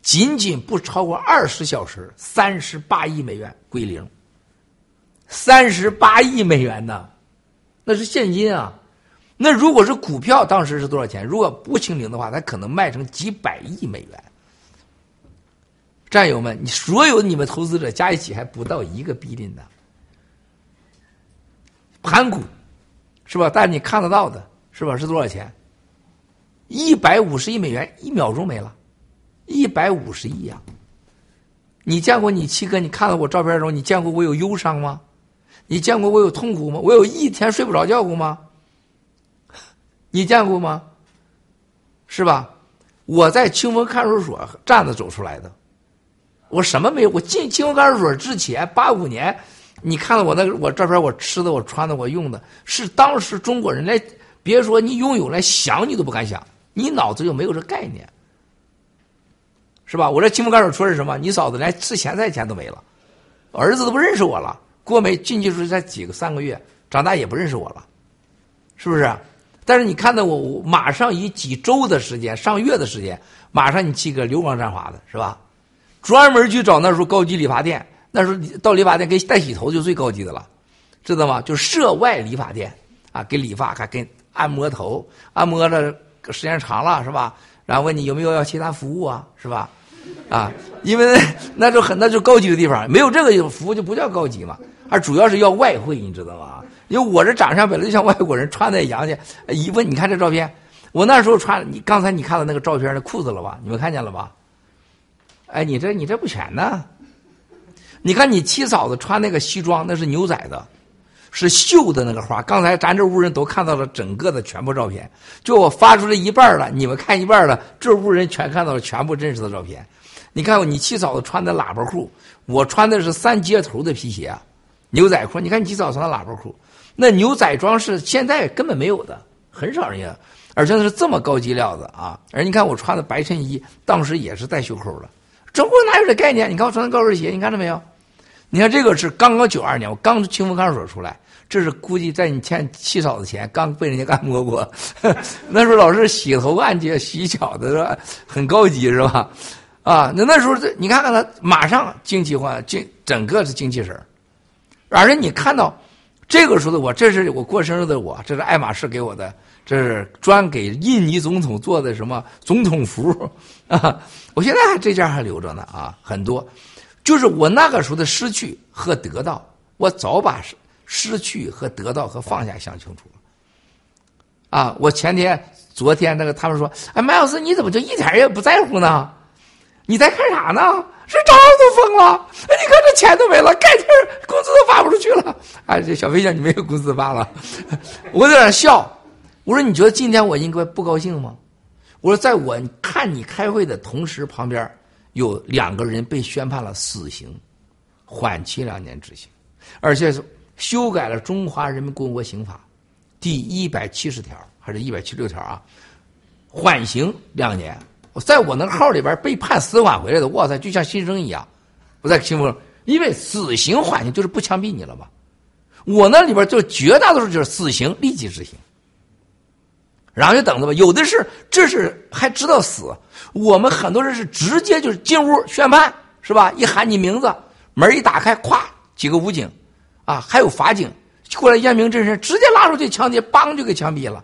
仅仅不超过二十小时，三十八亿美元归零，三十八亿美元呢。那是现金啊。那如果是股票，当时是多少钱？如果不清零的话，它可能卖成几百亿美元。战友们，你所有你们投资者加一起还不到一个 B 零的盘股，是吧？但你看得到的是吧？是多少钱？一百五十亿美元，一秒钟没了，一百五十亿呀！你见过你七哥？你看到我照片的时候，你见过我有忧伤吗？你见过我有痛苦吗？我有一天睡不着觉过吗？你见过吗？是吧？我在清风看守所站着走出来的，我什么没有？我进清风看守所之前，八五年，你看到我那个我照片，我吃的，我穿的，我用的，是当时中国人来，别说你拥有，来想你都不敢想，你脑子就没有这概念，是吧？我这清风看守所是什么？你嫂子连吃咸菜钱都没了，儿子都不认识我了，郭梅进去时候才几个三个月，长大也不认识我了，是不是？但是你看到我，我马上以几周的时间、上月的时间，马上你去个流光沾滑的是吧？专门去找那时候高级理发店，那时候到理发店给带洗头就最高级的了，知道吗？就涉外理发店啊，给理发还给按摩头，按摩了时间长了是吧？然后问你有没有要其他服务啊，是吧？啊，因为 那就很那就高级的地方，没有这个服务就不叫高级嘛，而主要是要外汇，你知道吗？因为我这长相本来就像外国人，穿的洋气。一问，你看这照片，我那时候穿，你刚才你看到那个照片的裤子了吧？你们看见了吧？哎，你这你这不全呢？你看你七嫂子穿那个西装，那是牛仔的，是绣的那个花。刚才咱这屋人都看到了整个的全部照片，就我发出来一半了，你们看一半了，这屋人全看到了全部真实的照片。你看你七嫂子穿的喇叭裤，我穿的是三接头的皮鞋，牛仔裤。你看你七嫂穿的喇叭裤。那牛仔装是现在根本没有的，很少人家，而且是这么高级料子啊！而你看我穿的白衬衣，当时也是带袖扣的。中国哪有这概念？你看我穿的高跟鞋，你看到没有？你看这个是刚刚九二年，我刚从清风看守所出来，这是估计在你欠七嫂子钱，刚被人家按摩过。那时候老是洗头、按脚、洗脚的是吧？很高级是吧？啊，那那时候这你看看他，马上精气化，精整个是精气神而且你看到。这个时候的我，这是我过生日的我，这是爱马仕给我的，这是专给印尼总统做的什么总统服 啊！我现在还这件还留着呢啊，很多，就是我那个时候的失去和得到，我早把失失去和得到和放下想清楚了。啊，我前天、昨天那个他们说，哎，麦老师你怎么就一点也不在乎呢？你在看啥呢？是账都封了，你看这钱都没了，盖天工资都发不出去了。哎，这小飞象，你没有工资发了，我在那笑。我说，你觉得今天我应该不高兴吗？我说，在我看你开会的同时，旁边有两个人被宣判了死刑，缓期两年执行，而且是修改了《中华人民共和国刑法》第一百七十条还是一百七十六条啊，缓刑两年。在我那个号里边被判死缓回来的，哇塞，就像新生一样。我在清风，因为死刑缓刑就是不枪毙你了嘛。我那里边就绝大多数就是死刑立即执行，然后就等着吧。有的是这是还知道死，我们很多人是直接就是进屋宣判，是吧？一喊你名字，门一打开，咵，几个武警，啊，还有法警过来验明正身，直接拉出去枪毙，梆就给枪毙了。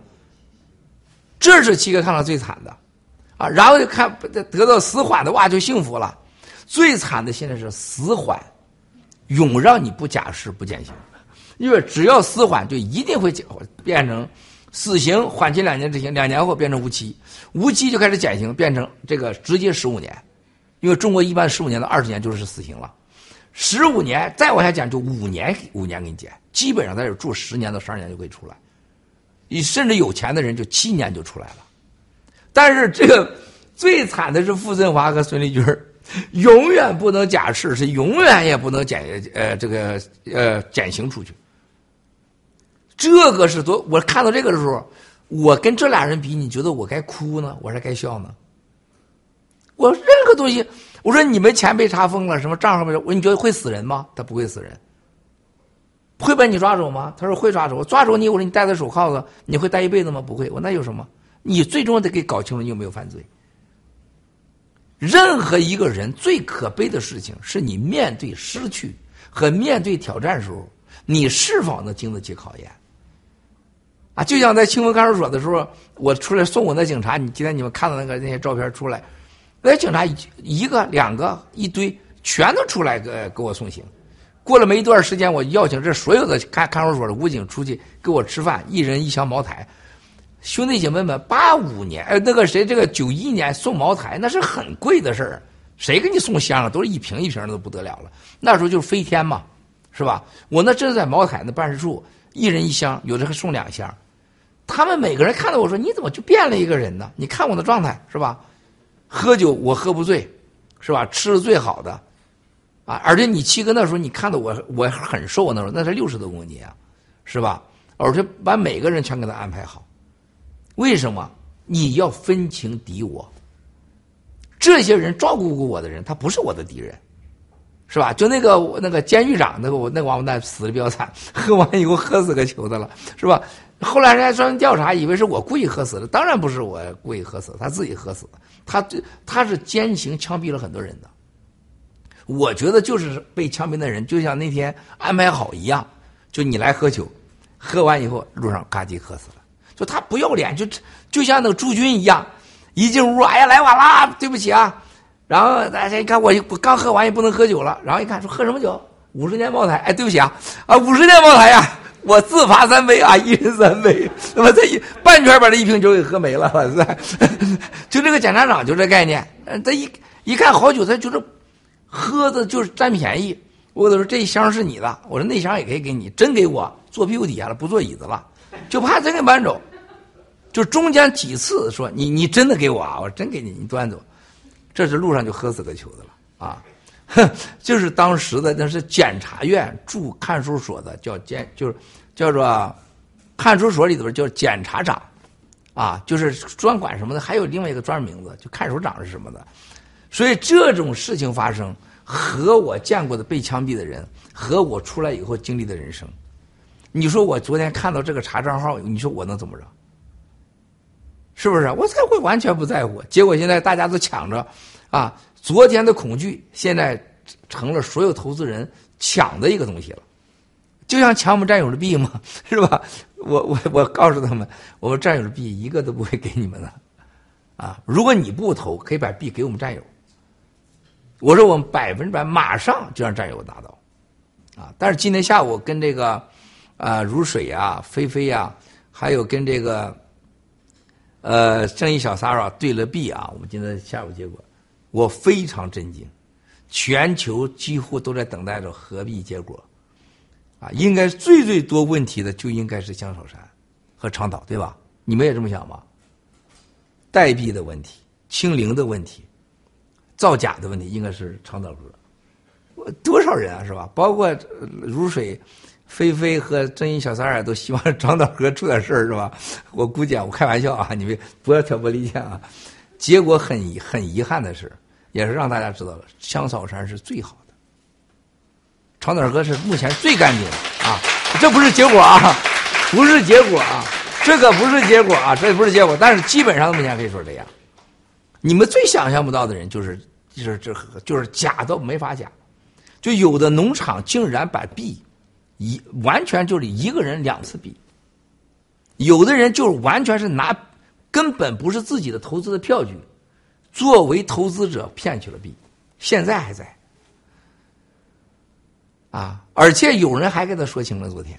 这是七哥看到最惨的。啊，然后就看得得到死缓的话，就幸福了。最惨的现在是死缓，永让你不假释不减刑，因为只要死缓，就一定会变成死刑，缓期两年执行，两年后变成无期，无期就开始减刑，变成这个直接十五年。因为中国一般十五年到二十年就是死刑了，十五年再往下减就五年，五年给你减，基本上在这住十年到十二年就可以出来。你甚至有钱的人就七年就出来了。但是这个最惨的是傅振华和孙立军 永远不能假释，是永远也不能减呃这个呃减刑出去。这个是多，我看到这个的时候，我跟这俩人比，你觉得我该哭呢，我是该笑呢？我任何东西，我说你们钱被查封了，什么账号被我，你觉得会死人吗？他不会死人。会把你抓走吗？他说会抓走。抓走你，我说你戴的手铐子，你会戴一辈子吗？不会。我那有什么？你最终得给搞清楚你有没有犯罪。任何一个人最可悲的事情，是你面对失去和面对挑战的时候，你是否能经得起考验？啊，就像在清风看守所的时候，我出来送我那警察，你今天你们看到那个那些照片出来，那警察一个两个一堆，全都出来给给我送行。过了没一段时间，我邀请这所有的看看守所的武警出去给我吃饭，一人一箱茅台。兄弟姐妹们，八五年，哎，那个谁，这个九一年送茅台，那是很贵的事儿，谁给你送箱啊？都是一瓶一瓶的，都不得了了。那时候就是飞天嘛，是吧？我那真是在茅台那办事处，一人一箱，有的还送两箱。他们每个人看到我说：“你怎么就变了一个人呢？你看我的状态是吧？喝酒我喝不醉，是吧？吃的最好的，啊！而且你七哥那时候你看到我，我很瘦那时候，那是六十多公斤啊，是吧？而且把每个人全给他安排好。”为什么你要分清敌我？这些人照顾过我的人，他不是我的敌人，是吧？就那个那个监狱长，那个我那个王八蛋死的比较惨，喝完以后喝死个球的了，是吧？后来人家专门调查，以为是我故意喝死的，当然不是我故意喝死，他自己喝死的。他他是奸情枪毙了很多人的。我觉得就是被枪毙的人，就像那天安排好一样，就你来喝酒，喝完以后路上嘎叽喝死了。就他不要脸，就就像那个朱军一样，一进屋，哎呀，来晚了，对不起啊。然后大家一看，我我刚喝完也不能喝酒了。然后一看，说喝什么酒？五十年茅台。哎，对不起啊，啊，五十年茅台呀，我自罚三杯啊，一人三杯。那么这一半圈把这一瓶酒给喝没了，是 就这个检察长就这概念，他一一看好酒，他觉得喝的就是占便宜。我跟他说这一箱是你的，我说那箱也可以给你，真给我坐屁股底下了，不坐椅子了。就怕真给搬走，就中间几次说你你真的给我啊，我真给你，你端走，这是路上就喝死个球的了啊！哼，就是当时的那是检察院驻看守所的叫监，就是叫做看守所里头叫检察长啊，就是专管什么的，还有另外一个专门名字，就看守长是什么的。所以这种事情发生，和我见过的被枪毙的人，和我出来以后经历的人生。你说我昨天看到这个查账号，你说我能怎么着？是不是？我才会完全不在乎。结果现在大家都抢着，啊，昨天的恐惧现在成了所有投资人抢的一个东西了，就像抢我们战友的币嘛，是吧？我我我告诉他们，我们战友的币一个都不会给你们的，啊，如果你不投，可以把币给我们战友。我说我们百分之百马上就让战友拿到，啊，但是今天下午跟这个。啊，如水呀，菲菲呀，还有跟这个，呃，正义小 Sara 对了币啊！我们今天下午结果，我非常震惊，全球几乎都在等待着合币结果，啊，应该最最多问题的就应该是江守山和长岛，对吧？你们也这么想吗？代币的问题、清零的问题、造假的问题，应该是长岛哥，多少人啊，是吧？包括如水。菲菲和正义小三儿都希望张导哥出点事儿是吧？我估计啊，我开玩笑啊，你们不要挑拨离间啊。结果很很遗憾的是，也是让大家知道了，香草山是最好的，长岛哥是目前最干净的啊。这不是结果啊，不是结果啊，这个不是结果啊，这不是结果。但是基本上目前可以说这样。你们最想象不到的人就是就是这就是假的没法假，就有的农场竟然把币。一完全就是一个人两次币，有的人就是完全是拿根本不是自己的投资的票据，作为投资者骗取了币，现在还在，啊！而且有人还跟他说清了，昨天，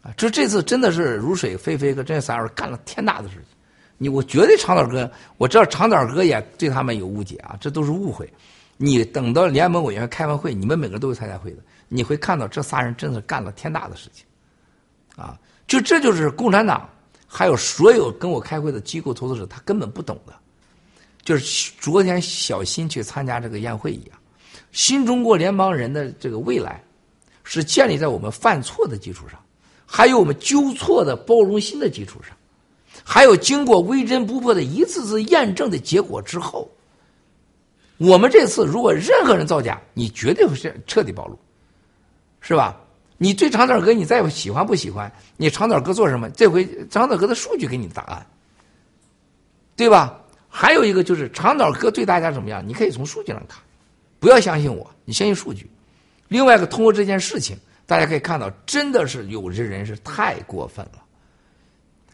啊，这这次真的是如水飞飞和这三人干了天大的事情，你我绝对长岛哥，我知道长岛哥也对他们有误解啊，这都是误会，你等到联盟委员开完会，你们每个人都会参加会的。你会看到这仨人真的干了天大的事情，啊，就这就是共产党，还有所有跟我开会的机构投资者，他根本不懂的，就是昨天小新去参加这个宴会一样，新中国联邦人的这个未来，是建立在我们犯错的基础上，还有我们纠错的包容心的基础上，还有经过微针不破的一次次验证的结果之后，我们这次如果任何人造假，你绝对会是彻底暴露。是吧？你对长岛哥，你再喜欢不喜欢？你长岛哥做什么？这回长岛哥的数据给你答案，对吧？还有一个就是长岛哥对大家怎么样？你可以从数据上看，不要相信我，你相信数据。另外一个，通过这件事情，大家可以看到，真的是有些人是太过分了。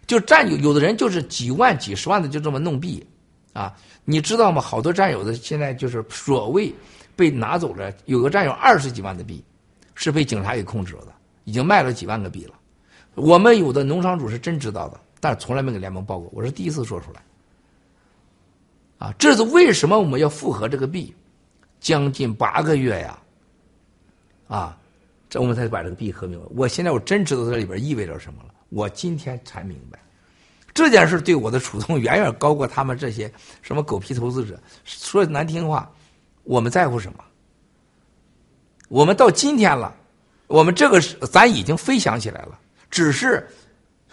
就占有有的人就是几万几十万的就这么弄币，啊，你知道吗？好多战友的现在就是所谓被拿走了，有个战友二十几万的币，是被警察给控制了的，已经卖了几万个币了。我们有的农场主是真知道的，但是从来没给联盟报过，我是第一次说出来。啊，这是为什么我们要复合这个币？将近八个月呀，啊，这我们才把这个币合明白。我现在我真知道这里边意味着什么了。我今天才明白，这件事对我的触动远远高过他们这些什么狗屁投资者。说难听话，我们在乎什么？我们到今天了，我们这个是咱已经飞翔起来了，只是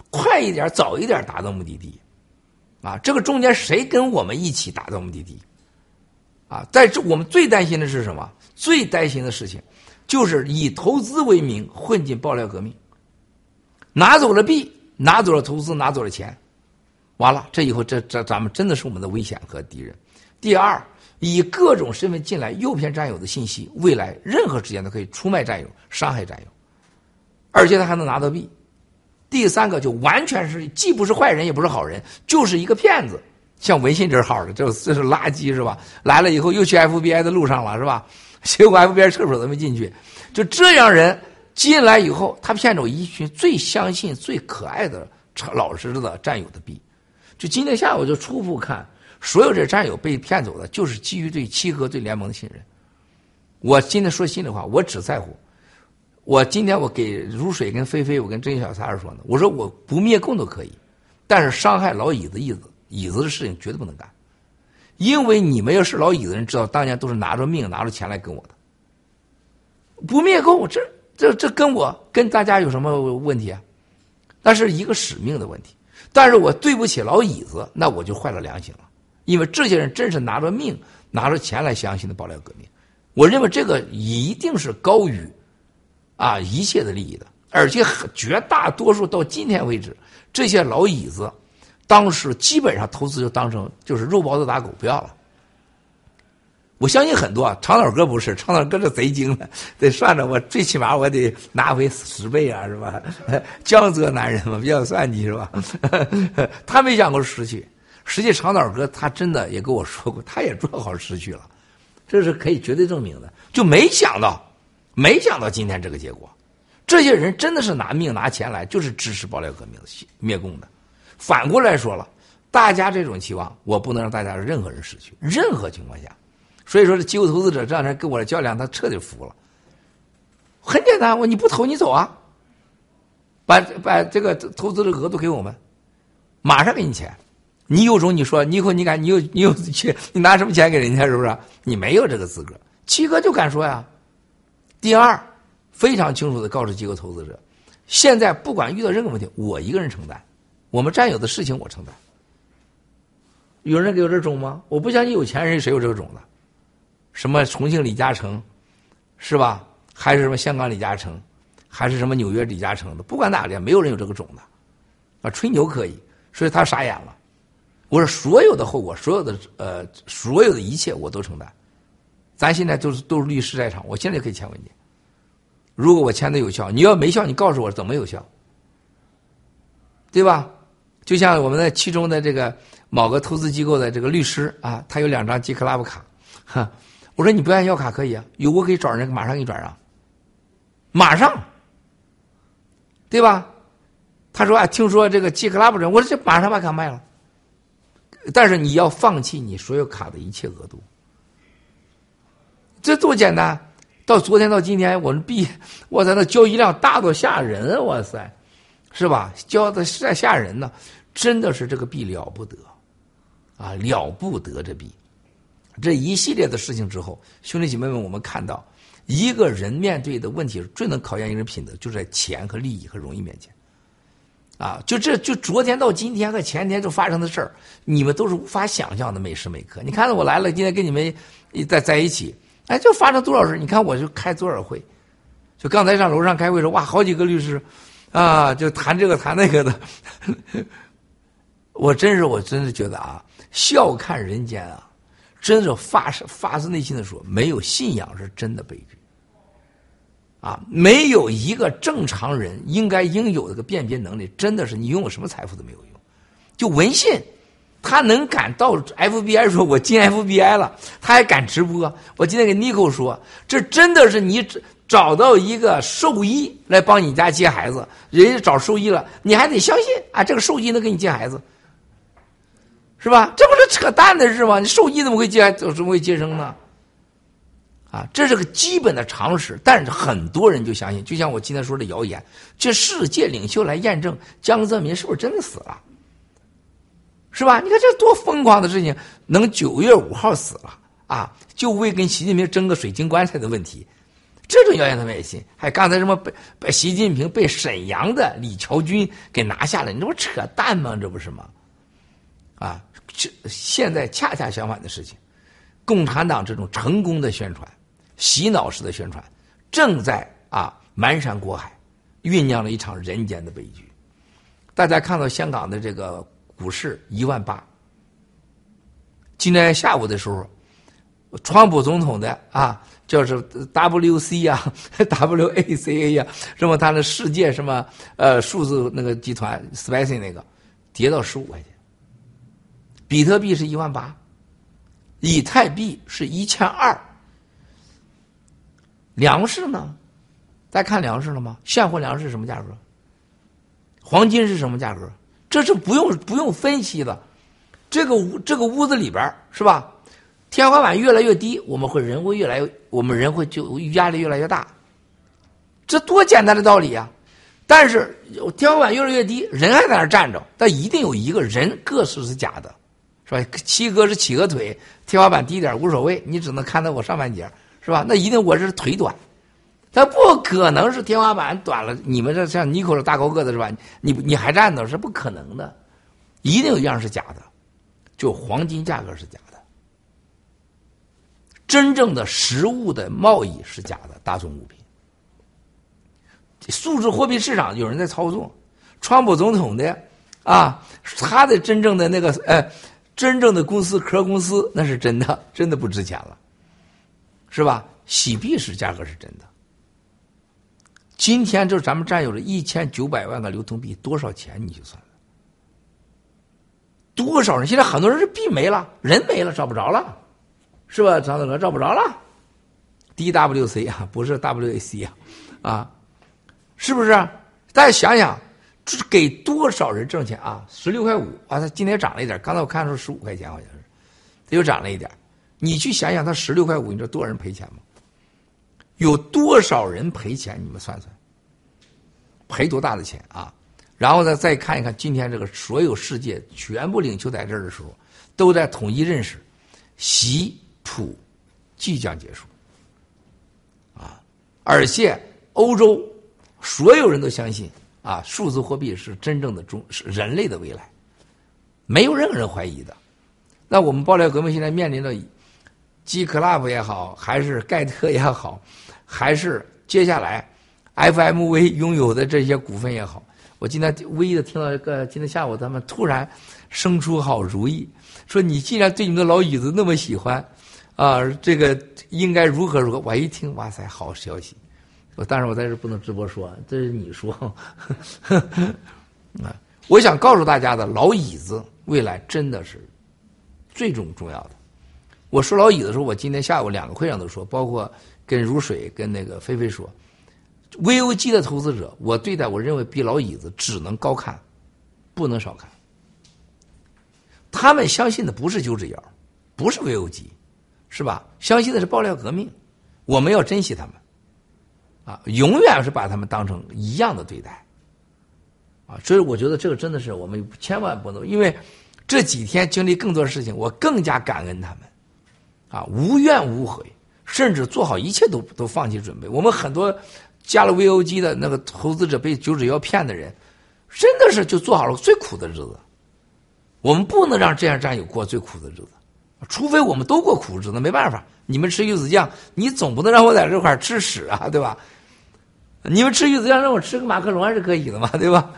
快一点、早一点达到目的地。啊，这个中间谁跟我们一起达到目的地？啊，在这我们最担心的是什么？最担心的事情就是以投资为名混进爆料革命。拿走了币，拿走了投资，拿走了钱，完了，这以后这这咱们真的是我们的危险和敌人。第二，以各种身份进来诱骗战友的信息，未来任何时间都可以出卖战友、伤害战友，而且他还能拿到币。第三个就完全是既不是坏人，也不是好人，就是一个骗子，像文信这号的，这这是垃圾是吧？来了以后又去 FBI 的路上了是吧？结果 FBI 厕所都没进去，就这样人。进来以后，他骗走一群最相信、最可爱的、老实的战友的币。就今天下午就初步看，所有这战友被骗走的，就是基于对七哥、对联盟的信任。我今天说心里话，我只在乎。我今天我给如水跟菲菲，我跟真小三儿说呢，我说我不灭共都可以，但是伤害老椅子、椅子、椅子的事情绝对不能干，因为你们要是老椅子人，知道当年都是拿着命、拿着钱来跟我的，不灭共这。这这跟我跟大家有什么问题啊？那是一个使命的问题。但是我对不起老椅子，那我就坏了良心了。因为这些人真是拿着命、拿着钱来相信的爆料革命。我认为这个一定是高于啊一切的利益的，而且绝大多数到今天为止，这些老椅子当时基本上投资就当成就是肉包子打狗不要了。我相信很多啊，长岛哥不是长岛哥，这贼精的，得算着我最起码我得拿回十倍啊，是吧？江浙男人嘛，比较算计是吧？他没想过失去，实际长岛哥他真的也跟我说过，他也做好失去了，这是可以绝对证明的。就没想到，没想到今天这个结果，这些人真的是拿命拿钱来，就是支持爆料革命灭共的。反过来说了，大家这种期望，我不能让大家任何人失去，任何情况下。所以说，这机构投资者这两天跟我的较量，他彻底服了。很简单，我你不投你走啊，把把这个投资的额度给我们，马上给你钱。你有种你说，你以后你敢，你有你有钱，你拿什么钱给人家？是不是？你没有这个资格。七哥就敢说呀。第二，非常清楚的告诉机构投资者，现在不管遇到任何问题，我一个人承担，我们占有的事情我承担。有人给我这种吗？我不相信有钱人谁有这个种的。什么重庆李嘉诚，是吧？还是什么香港李嘉诚，还是什么纽约李嘉诚的？不管哪里，没有人有这个种的，啊，吹牛可以，所以他傻眼了。我说所有的后果，所有的呃，所有的一切我都承担。咱现在都是都是律师在场，我现在可以签文件。如果我签的有效，你要没效，你告诉我怎么有效，对吧？就像我们的其中的这个某个投资机构的这个律师啊，他有两张 G Club 卡，哈。我说你不愿意要卡可以啊，有我可以找人马上给你转让，马上，对吧？他说啊，听说这个 G Club 人，我说这马上把卡卖了，但是你要放弃你所有卡的一切额度，这多简单！到昨天到今天，我们币，我在那交易量大到吓人，哇塞，是吧？交的实在吓人呢，真的是这个币了不得，啊，了不得这币。这一系列的事情之后，兄弟姐妹们，我们看到一个人面对的问题最能考验一个人品德，就是在钱和利益和荣誉面前。啊，就这就昨天到今天和前天就发生的事儿，你们都是无法想象的每时每刻。你看到我来了，今天跟你们在在一起，哎，就发生多少事你看我就开多少会，就刚才上楼上开会时候，哇，好几个律师，啊，就谈这个谈那个的。我真是我真是觉得啊，笑看人间啊。真是发发自内心的说，没有信仰是真的悲剧。啊，没有一个正常人应该应有的个辨别能力，真的是你拥有什么财富都没有用。就文信，他能敢到 FBI 说我进 FBI 了，他还敢直播。我今天给 Nico 说，这真的是你找到一个兽医来帮你家接孩子，人家找兽医了，你还得相信啊，这个兽医能给你接孩子，是吧？这不是扯淡的事吗？你兽医怎么会接，怎么会接生呢？啊，这是个基本的常识，但是很多人就相信，就像我今天说的谣言，这世界领袖来验证江泽民是不是真的死了，是吧？你看这多疯狂的事情，能九月五号死了啊，就为跟习近平争个水晶棺材的问题，这种谣言他们也信。还刚才什么被被习近平被沈阳的李桥军给拿下了，你这不扯淡吗？这不是吗？啊，这现在恰恰相反的事情，共产党这种成功的宣传。洗脑式的宣传，正在啊漫山过海，酝酿了一场人间的悲剧。大家看到香港的这个股市一万八，今天下午的时候，川普总统的啊，叫是 WC 啊，WACA 呀，什么他的世界什么呃数字那个集团 Spicy 那个，跌到十五块钱。比特币是一万八，以太币是一千二。粮食呢？大家看粮食了吗？现货粮食什么价格？黄金是什么价格？这是不用不用分析的。这个屋这个屋子里边是吧？天花板越来越低，我们会人会越来越，我们人会就压力越来越大。这多简单的道理啊！但是天花板越来越低，人还在那站着，但一定有一个人个数是假的，是吧？七哥是企鹅腿，天花板低点无所谓，你只能看到我上半截。是吧？那一定我这是腿短，他不可能是天花板短了。你们这像尼克这大高个子是吧？你你还站着是不可能的，一定有一样是假的，就黄金价格是假的，真正的实物的贸易是假的，大宗物品，数字货币市场有人在操作，川普总统的啊，他的真正的那个呃，真正的公司壳公司那是真的，真的不值钱了。是吧？洗币是价格是真的。今天就是咱们占有了一千九百万个流通币，多少钱你就算了。多少人？现在很多人是币没了，人没了，找不着了，是吧？张大哥找不着了。DWC 啊，不是 WAC 啊，啊，是不是？大家想想，这是给多少人挣钱啊？十六块五啊，它今天涨了一点，刚才我看时候十五块钱好像是，又涨了一点。你去想想，他十六块五，你知道多少人赔钱吗？有多少人赔钱？你们算算，赔多大的钱啊？然后呢，再看一看今天这个所有世界全部领袖在这儿的时候，都在统一认识，习普即将结束，啊，而且欧洲所有人都相信啊，数字货币是真正的中是人类的未来，没有任何人怀疑的。那我们爆料革命现在面临着。G Club 也好，还是盖特也好，还是接下来 FMV 拥有的这些股份也好，我今天唯一的听到一个，今天下午他们突然生出好主意，说你既然对你的老椅子那么喜欢，啊，这个应该如何如何？我一听，哇塞，好消息！我但是我在这不能直播说，这是你说，啊，我想告诉大家的，老椅子未来真的是最重重要的。我说老椅子的时候，我今天下午两个会上都说，包括跟如水、跟那个菲菲说，VOG 的投资者，我对待我认为比老椅子只能高看，不能少看。他们相信的不是九指谣，不是 VOG，是吧？相信的是爆料革命，我们要珍惜他们，啊，永远是把他们当成一样的对待，啊，所以我觉得这个真的是我们千万不能，因为这几天经历更多事情，我更加感恩他们。啊，无怨无悔，甚至做好一切都都放弃准备。我们很多加了 VOG 的那个投资者被九指妖骗的人，真的是就做好了最苦的日子。我们不能让这样战友过最苦的日子，除非我们都过苦日子，没办法。你们吃鱼子酱，你总不能让我在这块吃屎啊，对吧？你们吃鱼子酱，让我吃个马克龙还是可以的嘛，对吧？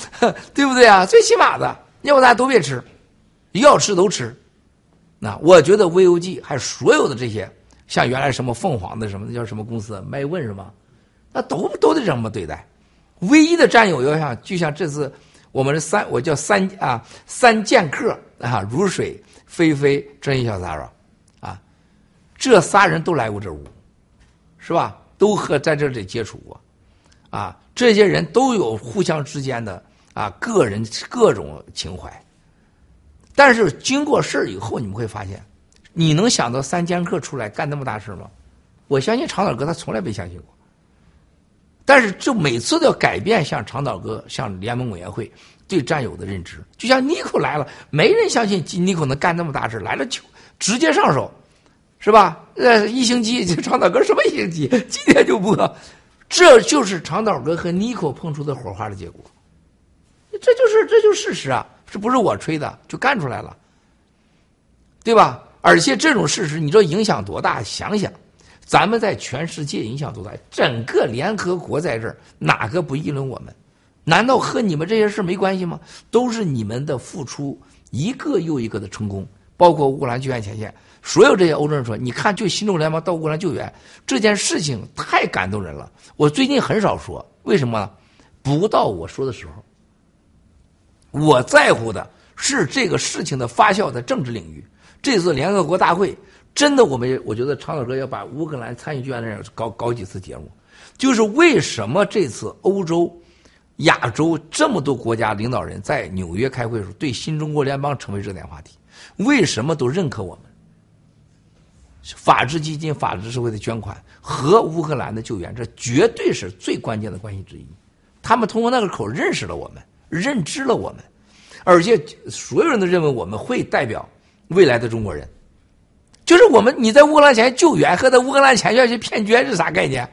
对不对啊？最起码的，要不大家都别吃，要吃都吃。那我觉得 VOG 还有所有的这些，像原来什么凤凰的什么叫什么公司麦问什么？那都都得这么对待。唯一的战友要像就像这次我们的三我叫三啊三剑客啊如水飞飞真小 Zara 啊，这仨人都来过这屋，是吧？都和在这里接触过，啊，这些人都有互相之间的啊个人各种情怀。但是经过事以后，你们会发现，你能想到三剑客出来干那么大事吗？我相信长岛哥他从来没相信过。但是就每次都要改变，像长岛哥、像联盟委员会对战友的认知。就像尼克来了，没人相信尼克能干那么大事，来了就直接上手，是吧？呃，一星期长岛哥什么一星期？今天就播，这就是长岛哥和尼克碰出的火花的结果。这就是这就是事实啊，这不是我吹的，就干出来了，对吧？而且这种事实，你知道影响多大？想想。咱们在全世界影响多大？整个联合国在这儿，哪个不议论我们？难道和你们这些事没关系吗？都是你们的付出，一个又一个的成功，包括乌克兰救援前线，所有这些欧洲人说：“你看，就新中联邦到乌克兰救援这件事情太感动人了。”我最近很少说，为什么？不到我说的时候，我在乎的是这个事情的发酵在政治领域。这次联合国大会。真的，我们我觉得长岛哥要把乌克兰参与救援的人搞搞几次节目，就是为什么这次欧洲、亚洲这么多国家领导人在纽约开会的时候，对新中国联邦成为热点话题？为什么都认可我们？法治基金、法治社会的捐款和乌克兰的救援，这绝对是最关键的关系之一。他们通过那个口认识了我们，认知了我们，而且所有人都认为我们会代表未来的中国人。就是我们，你在乌克兰前救援和在乌克兰前线去骗捐是啥概念？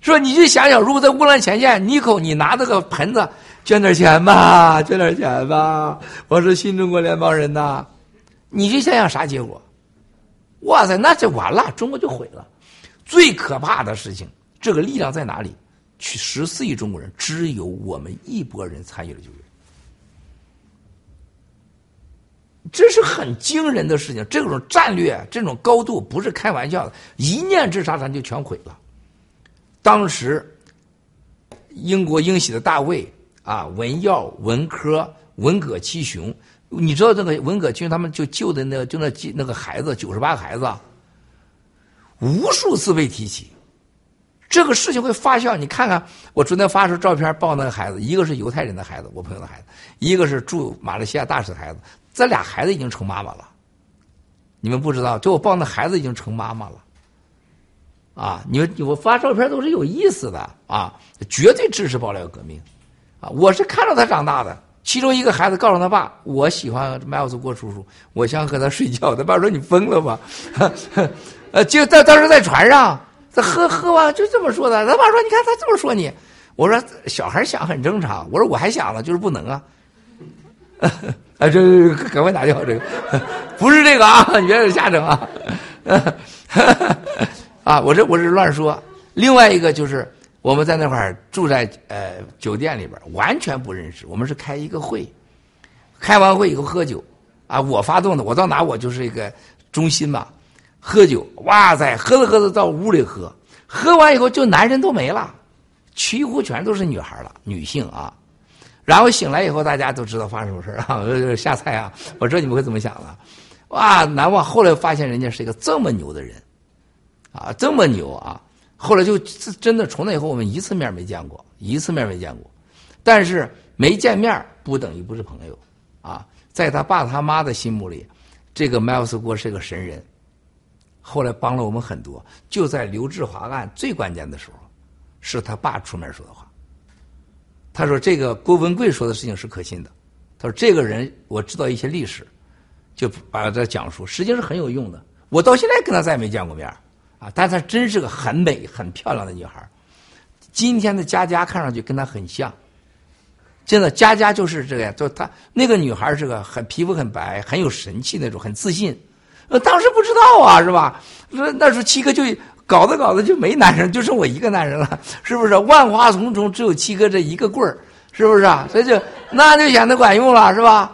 是吧？你就想想，如果在乌克兰前线，尼克你拿着个盆子捐点钱吧，捐点钱吧，我是新中国联邦人呐，你就想想啥结果？哇塞，那就完了，中国就毁了。最可怕的事情，这个力量在哪里？去十四亿中国人，只有我们一拨人参与了救援。这是很惊人的事情，这种战略、这种高度不是开玩笑的，一念之差咱就全毁了。当时，英国英喜的大卫啊，文耀、文科、文革七雄，你知道这个文革七雄他们就救的那个就那那个孩子九十八个孩子，无数次被提起，这个事情会发酵。你看看，我昨天发出照片抱那个孩子，一个是犹太人的孩子，我朋友的孩子，一个是驻马来西亚大使的孩子。这俩孩子已经成妈妈了，你们不知道，就我抱那孩子已经成妈妈了，啊！你们我发照片都是有意思的啊，绝对支持爆料革命，啊！我是看着他长大的。其中一个孩子告诉他爸：“我喜欢麦奥斯郭叔叔，我想和他睡觉。”他爸说：“你疯了吧？” 呃，就在当时在船上，他喝喝完就这么说的。他爸说：“你看他这么说你。”我说：“小孩想很正常。”我说：“我还想呢，就是不能啊。”啊，这赶快打掉这个，不是这个啊，你别瞎整啊！啊，我这我是乱说。另外一个就是我们在那块儿住在呃酒店里边，完全不认识。我们是开一个会，开完会以后喝酒啊，我发动的，我到哪我就是一个中心嘛。喝酒，哇塞，喝着喝着到屋里喝，喝完以后就男人都没了，几乎全都是女孩了，女性啊。然后醒来以后，大家都知道发生什么事啊？下菜啊！我知道你们会怎么想了，哇，难忘！后来发现人家是一个这么牛的人，啊，这么牛啊！后来就真的从那以后，我们一次面没见过，一次面没见过。但是没见面不等于不是朋友，啊，在他爸他妈的心目里，这个麦尔斯郭是个神人。后来帮了我们很多，就在刘志华案最关键的时候，是他爸出面说的话。他说：“这个郭文贵说的事情是可信的。”他说：“这个人我知道一些历史，就把这讲述，实际上是很有用的。我到现在跟他再也没见过面啊，但她真是个很美、很漂亮的女孩今天的佳佳看上去跟她很像，真的，佳佳就是这个呀，就她那个女孩是个很皮肤很白、很有神气那种，很自信。呃，当时不知道啊，是吧？那那时候七哥就。”搞着搞着就没男人，就剩我一个男人了，是不是？万花丛中只有七哥这一个棍儿，是不是啊？所以就那就显得管用了，是吧？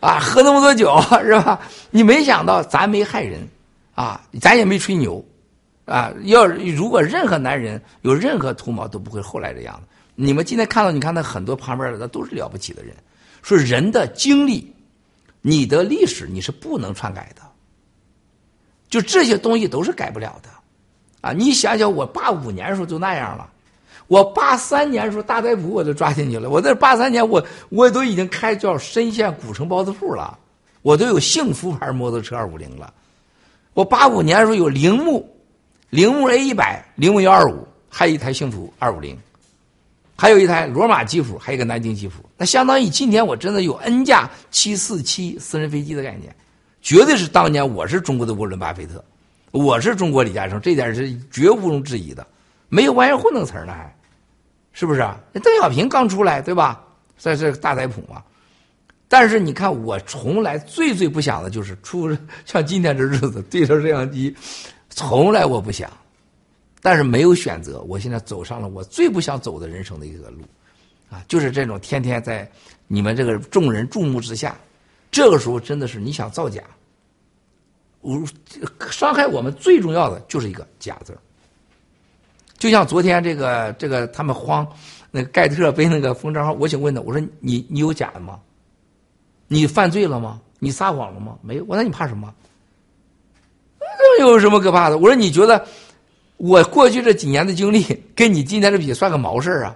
啊，喝那么多酒，是吧？你没想到咱没害人，啊，咱也没吹牛，啊，要如果任何男人有任何图谋，都不会后来这样子。你们今天看到，你看那很多旁边的，那都是了不起的人。说人的经历，你的历史你是不能篡改的，就这些东西都是改不了的。啊，你想想，我八五年的时候就那样了，我八三年的时候大逮捕我就抓进去了。我在八三年，我我都已经开叫深县古城包子铺了，我都有幸福牌摩托车二五零了。我八五年的时候有铃木，铃木 A 一百，铃木幺二五，还有一台幸福二五零，还有一台罗马吉普，还有一个南京吉普。那相当于今天我真的有 N 架七四七私人飞机的概念，绝对是当年我是中国的沃伦巴菲特，我是中国李嘉诚，这点是绝毋庸置疑的，没有玩意混弄词呢还，是不是啊？邓小平刚出来对吧？这是大宰普嘛。但是你看，我从来最最不想的就是出 像今天这日子对着摄像机，从来我不想。但是没有选择，我现在走上了我最不想走的人生的一个路，啊，就是这种天天在你们这个众人注目之下，这个时候真的是你想造假，我伤害我们最重要的就是一个假字就像昨天这个这个他们慌，那个盖特被那个封账号，我想问他，我说你你有假的吗？你犯罪了吗？你撒谎了吗？没有。我说你怕什么？这有什么可怕的？我说你觉得我过去这几年的经历跟你今天这比算个毛事啊？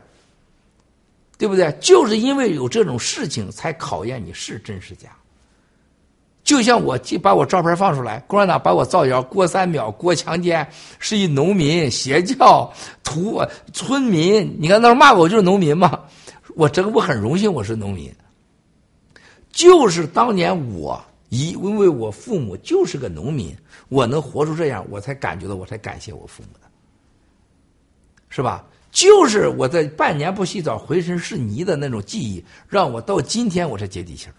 对不对？就是因为有这种事情，才考验你是真是假。就像我把我照片放出来，共产党把我造谣郭三秒、郭强奸，是一农民邪教屠村民。你看那骂我，就是农民嘛。我这个我很荣幸，我是农民。就是当年我一因为我父母就是个农民，我能活出这样，我才感觉到我才感谢我父母的，是吧？就是我在半年不洗澡浑身是泥的那种记忆，让我到今天我才接地气儿，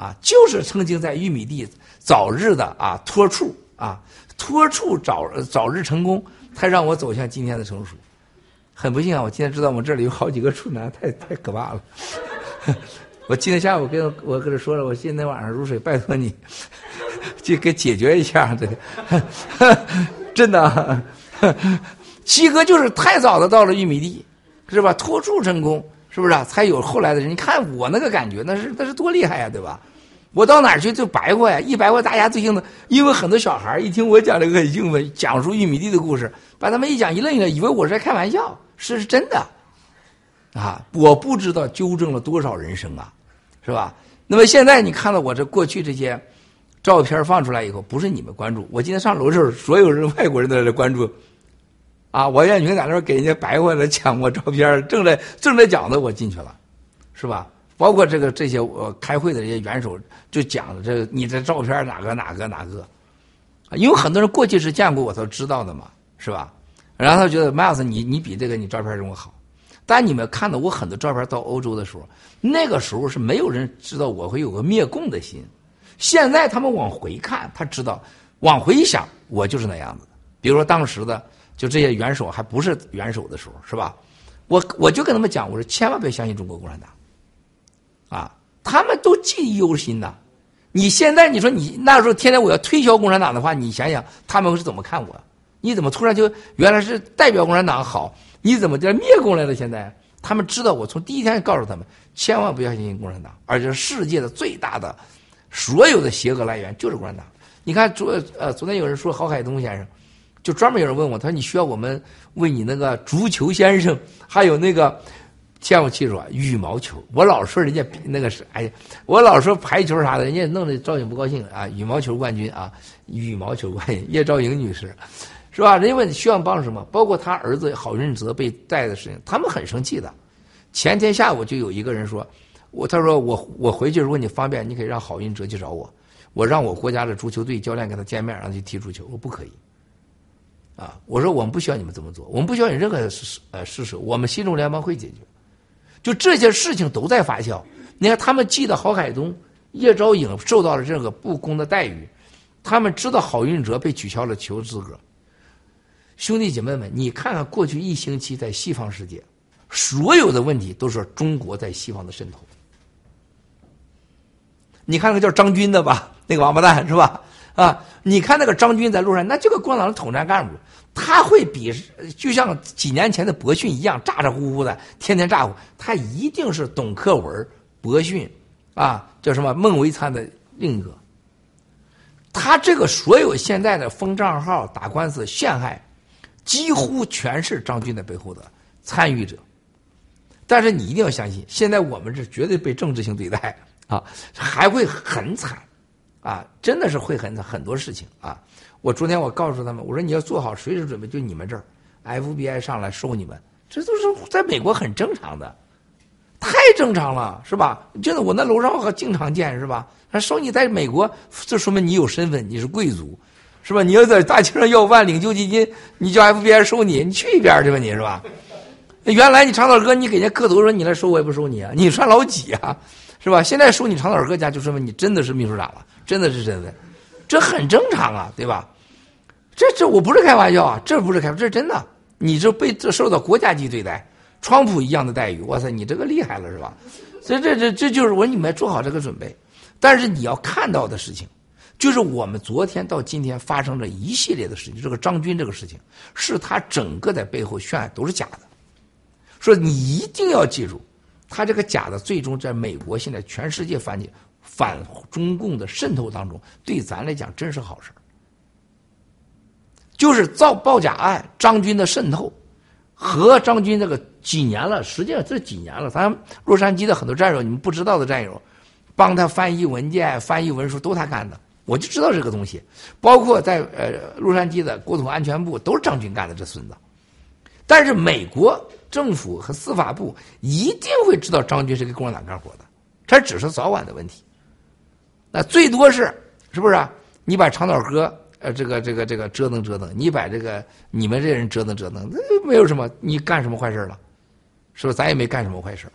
啊，就是曾经在玉米地早日的啊脱处啊脱处早早日成功，才让我走向今天的成熟。很不幸啊，我今天知道我们这里有好几个处男，太太可怕了。我今天下午跟我跟他说了，我今天晚上入水，拜托你，就给解决一下这个，真的，七哥就是太早的到了玉米地，是吧？脱处成功，是不是？啊才有后来的人。你看我那个感觉，那是那是多厉害呀，对吧？我到哪儿去就白活呀，一白活大家最兴奋，因为很多小孩一听我讲这个很兴奋，讲述玉米地的故事，把他们一讲一愣一愣，以为我是在开玩笑，是是真的，啊，我不知道纠正了多少人生啊。是吧？那么现在你看到我这过去这些照片放出来以后，不是你们关注。我今天上楼的时候，所有人外国人都在这关注。啊，王艳群在那给人家白话的讲过照片，正在正在讲的，我进去了，是吧？包括这个这些我开会的这些元首就讲的这你这照片哪个哪个哪个，因为很多人过去是见过我，都知道的嘛，是吧？然后他觉得麦老师你你比这个你照片中好。但你们看到我很多照片到欧洲的时候，那个时候是没有人知道我会有个灭共的心。现在他们往回看，他知道，往回想，我就是那样子的。比如说当时的就这些元首还不是元首的时候，是吧？我我就跟他们讲，我说千万别相信中国共产党，啊，他们都记忆犹新的。你现在你说你那时候天天我要推销共产党的话，你想想他们是怎么看我？你怎么突然就原来是代表共产党好？你怎么就灭共来了？现在他们知道，我从第一天告诉他们，千万不要相信共产党，而且世界的最大的所有的邪恶来源就是共产党。你看昨呃昨天有人说郝海东先生，就专门有人问我，他说你需要我们为你那个足球先生，还有那个见过记住啊羽毛球。我老说人家那个是哎呀，我老说排球啥的，人家弄得赵颖不高兴啊。羽毛球冠军啊，羽毛球冠军叶兆颖女士。是。吧？人家问你需要帮什么？包括他儿子郝运泽被带的事情，他们很生气的。前天下午就有一个人说，我他说我我回去如果你方便，你可以让郝运泽去找我，我让我国家的足球队教练跟他见面，让他去踢足球。我不可以。啊，我说我们不需要你们这么做，我们不需要你任何事呃事实，我们新中联邦会解决。就这些事情都在发酵。你看他们记得郝海东、叶兆颖受到了这个不公的待遇，他们知道郝运哲被取消了球资格。兄弟姐妹们，你看看过去一星期在西方世界，所有的问题都是中国在西方的渗透。你看那个叫张军的吧，那个王八蛋是吧？啊，你看那个张军在路上，那这个共产党的统战干部，他会比就像几年前的博逊一样咋咋呼呼的，天天咋呼。他一定是董克文、博逊啊，叫什么孟维灿的另一个。他这个所有现在的封账号、打官司、陷害，几乎全是张军的背后的参与者。但是你一定要相信，现在我们是绝对被政治性对待啊，还会很惨啊，真的是会很，很多事情啊。我昨天我告诉他们，我说你要做好随时准备，就你们这儿，FBI 上来收你们，这都是在美国很正常的，太正常了，是吧？真的，我那楼上可经常见，是吧？他收你在美国，这说明你有身份，你是贵族，是吧？你要在大街上要饭领救济金，你叫 FBI 收你，你去一边去吧，你是吧？原来你长岛哥，你给人家磕头说你来收我也不收你啊，你算老几啊？是吧？现在说你长岛哥家，就说明你真的是秘书长了，真的是身份。这很正常啊，对吧？这这我不是开玩笑啊，这不是开，这是真的。你这被这受到国家级对待，川普一样的待遇，哇塞，你这个厉害了是吧？所以这这这就是我说你们要做好这个准备。但是你要看到的事情，就是我们昨天到今天发生的一系列的事情。这个张军这个事情，是他整个在背后渲染都是假的。说你一定要记住，他这个假的，最终在美国现在全世界反击。反中共的渗透当中，对咱来讲真是好事就是造报假案，张军的渗透和张军这个几年了，实际上这几年了，咱洛杉矶的很多战友，你们不知道的战友，帮他翻译文件、翻译文书都他干的，我就知道这个东西。包括在呃洛杉矶的国土安全部都是张军干的，这孙子。但是美国政府和司法部一定会知道张军是给共产党干活的，这只是早晚的问题。那最多是是不是啊？你把长岛哥呃这个这个这个折腾折腾，你把这个你们这人折腾折腾，那没有什么，你干什么坏事了？是不是？咱也没干什么坏事。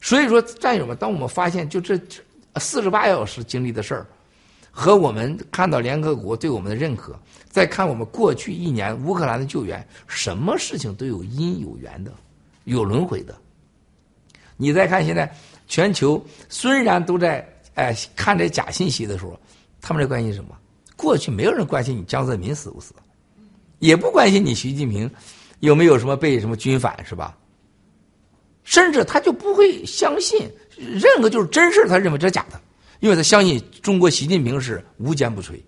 所以说，战友们，当我们发现就这四十八小时经历的事儿，和我们看到联合国对我们的认可，再看我们过去一年乌克兰的救援，什么事情都有因有缘的，有轮回的。你再看现在全球虽然都在。哎，看这假信息的时候，他们在关心什么？过去没有人关心你江泽民死不死，也不关心你习近平有没有什么被什么军反，是吧？甚至他就不会相信任何就是真事他认为这是假的，因为他相信中国习近平是无坚不摧，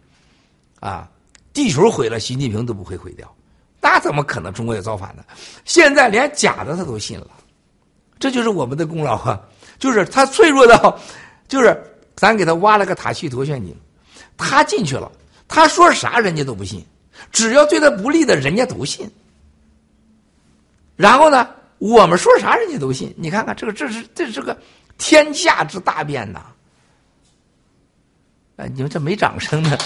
啊，地球毁了，习近平都不会毁掉，那怎么可能中国也造反呢？现在连假的他都信了，这就是我们的功劳啊！就是他脆弱到，就是。咱给他挖了个塔西佗陷阱，他进去了，他说啥人家都不信，只要对他不利的，人家都信。然后呢，我们说啥人家都信，你看看这个，这是这是个天下之大变呐！哎，你们这没掌声呢？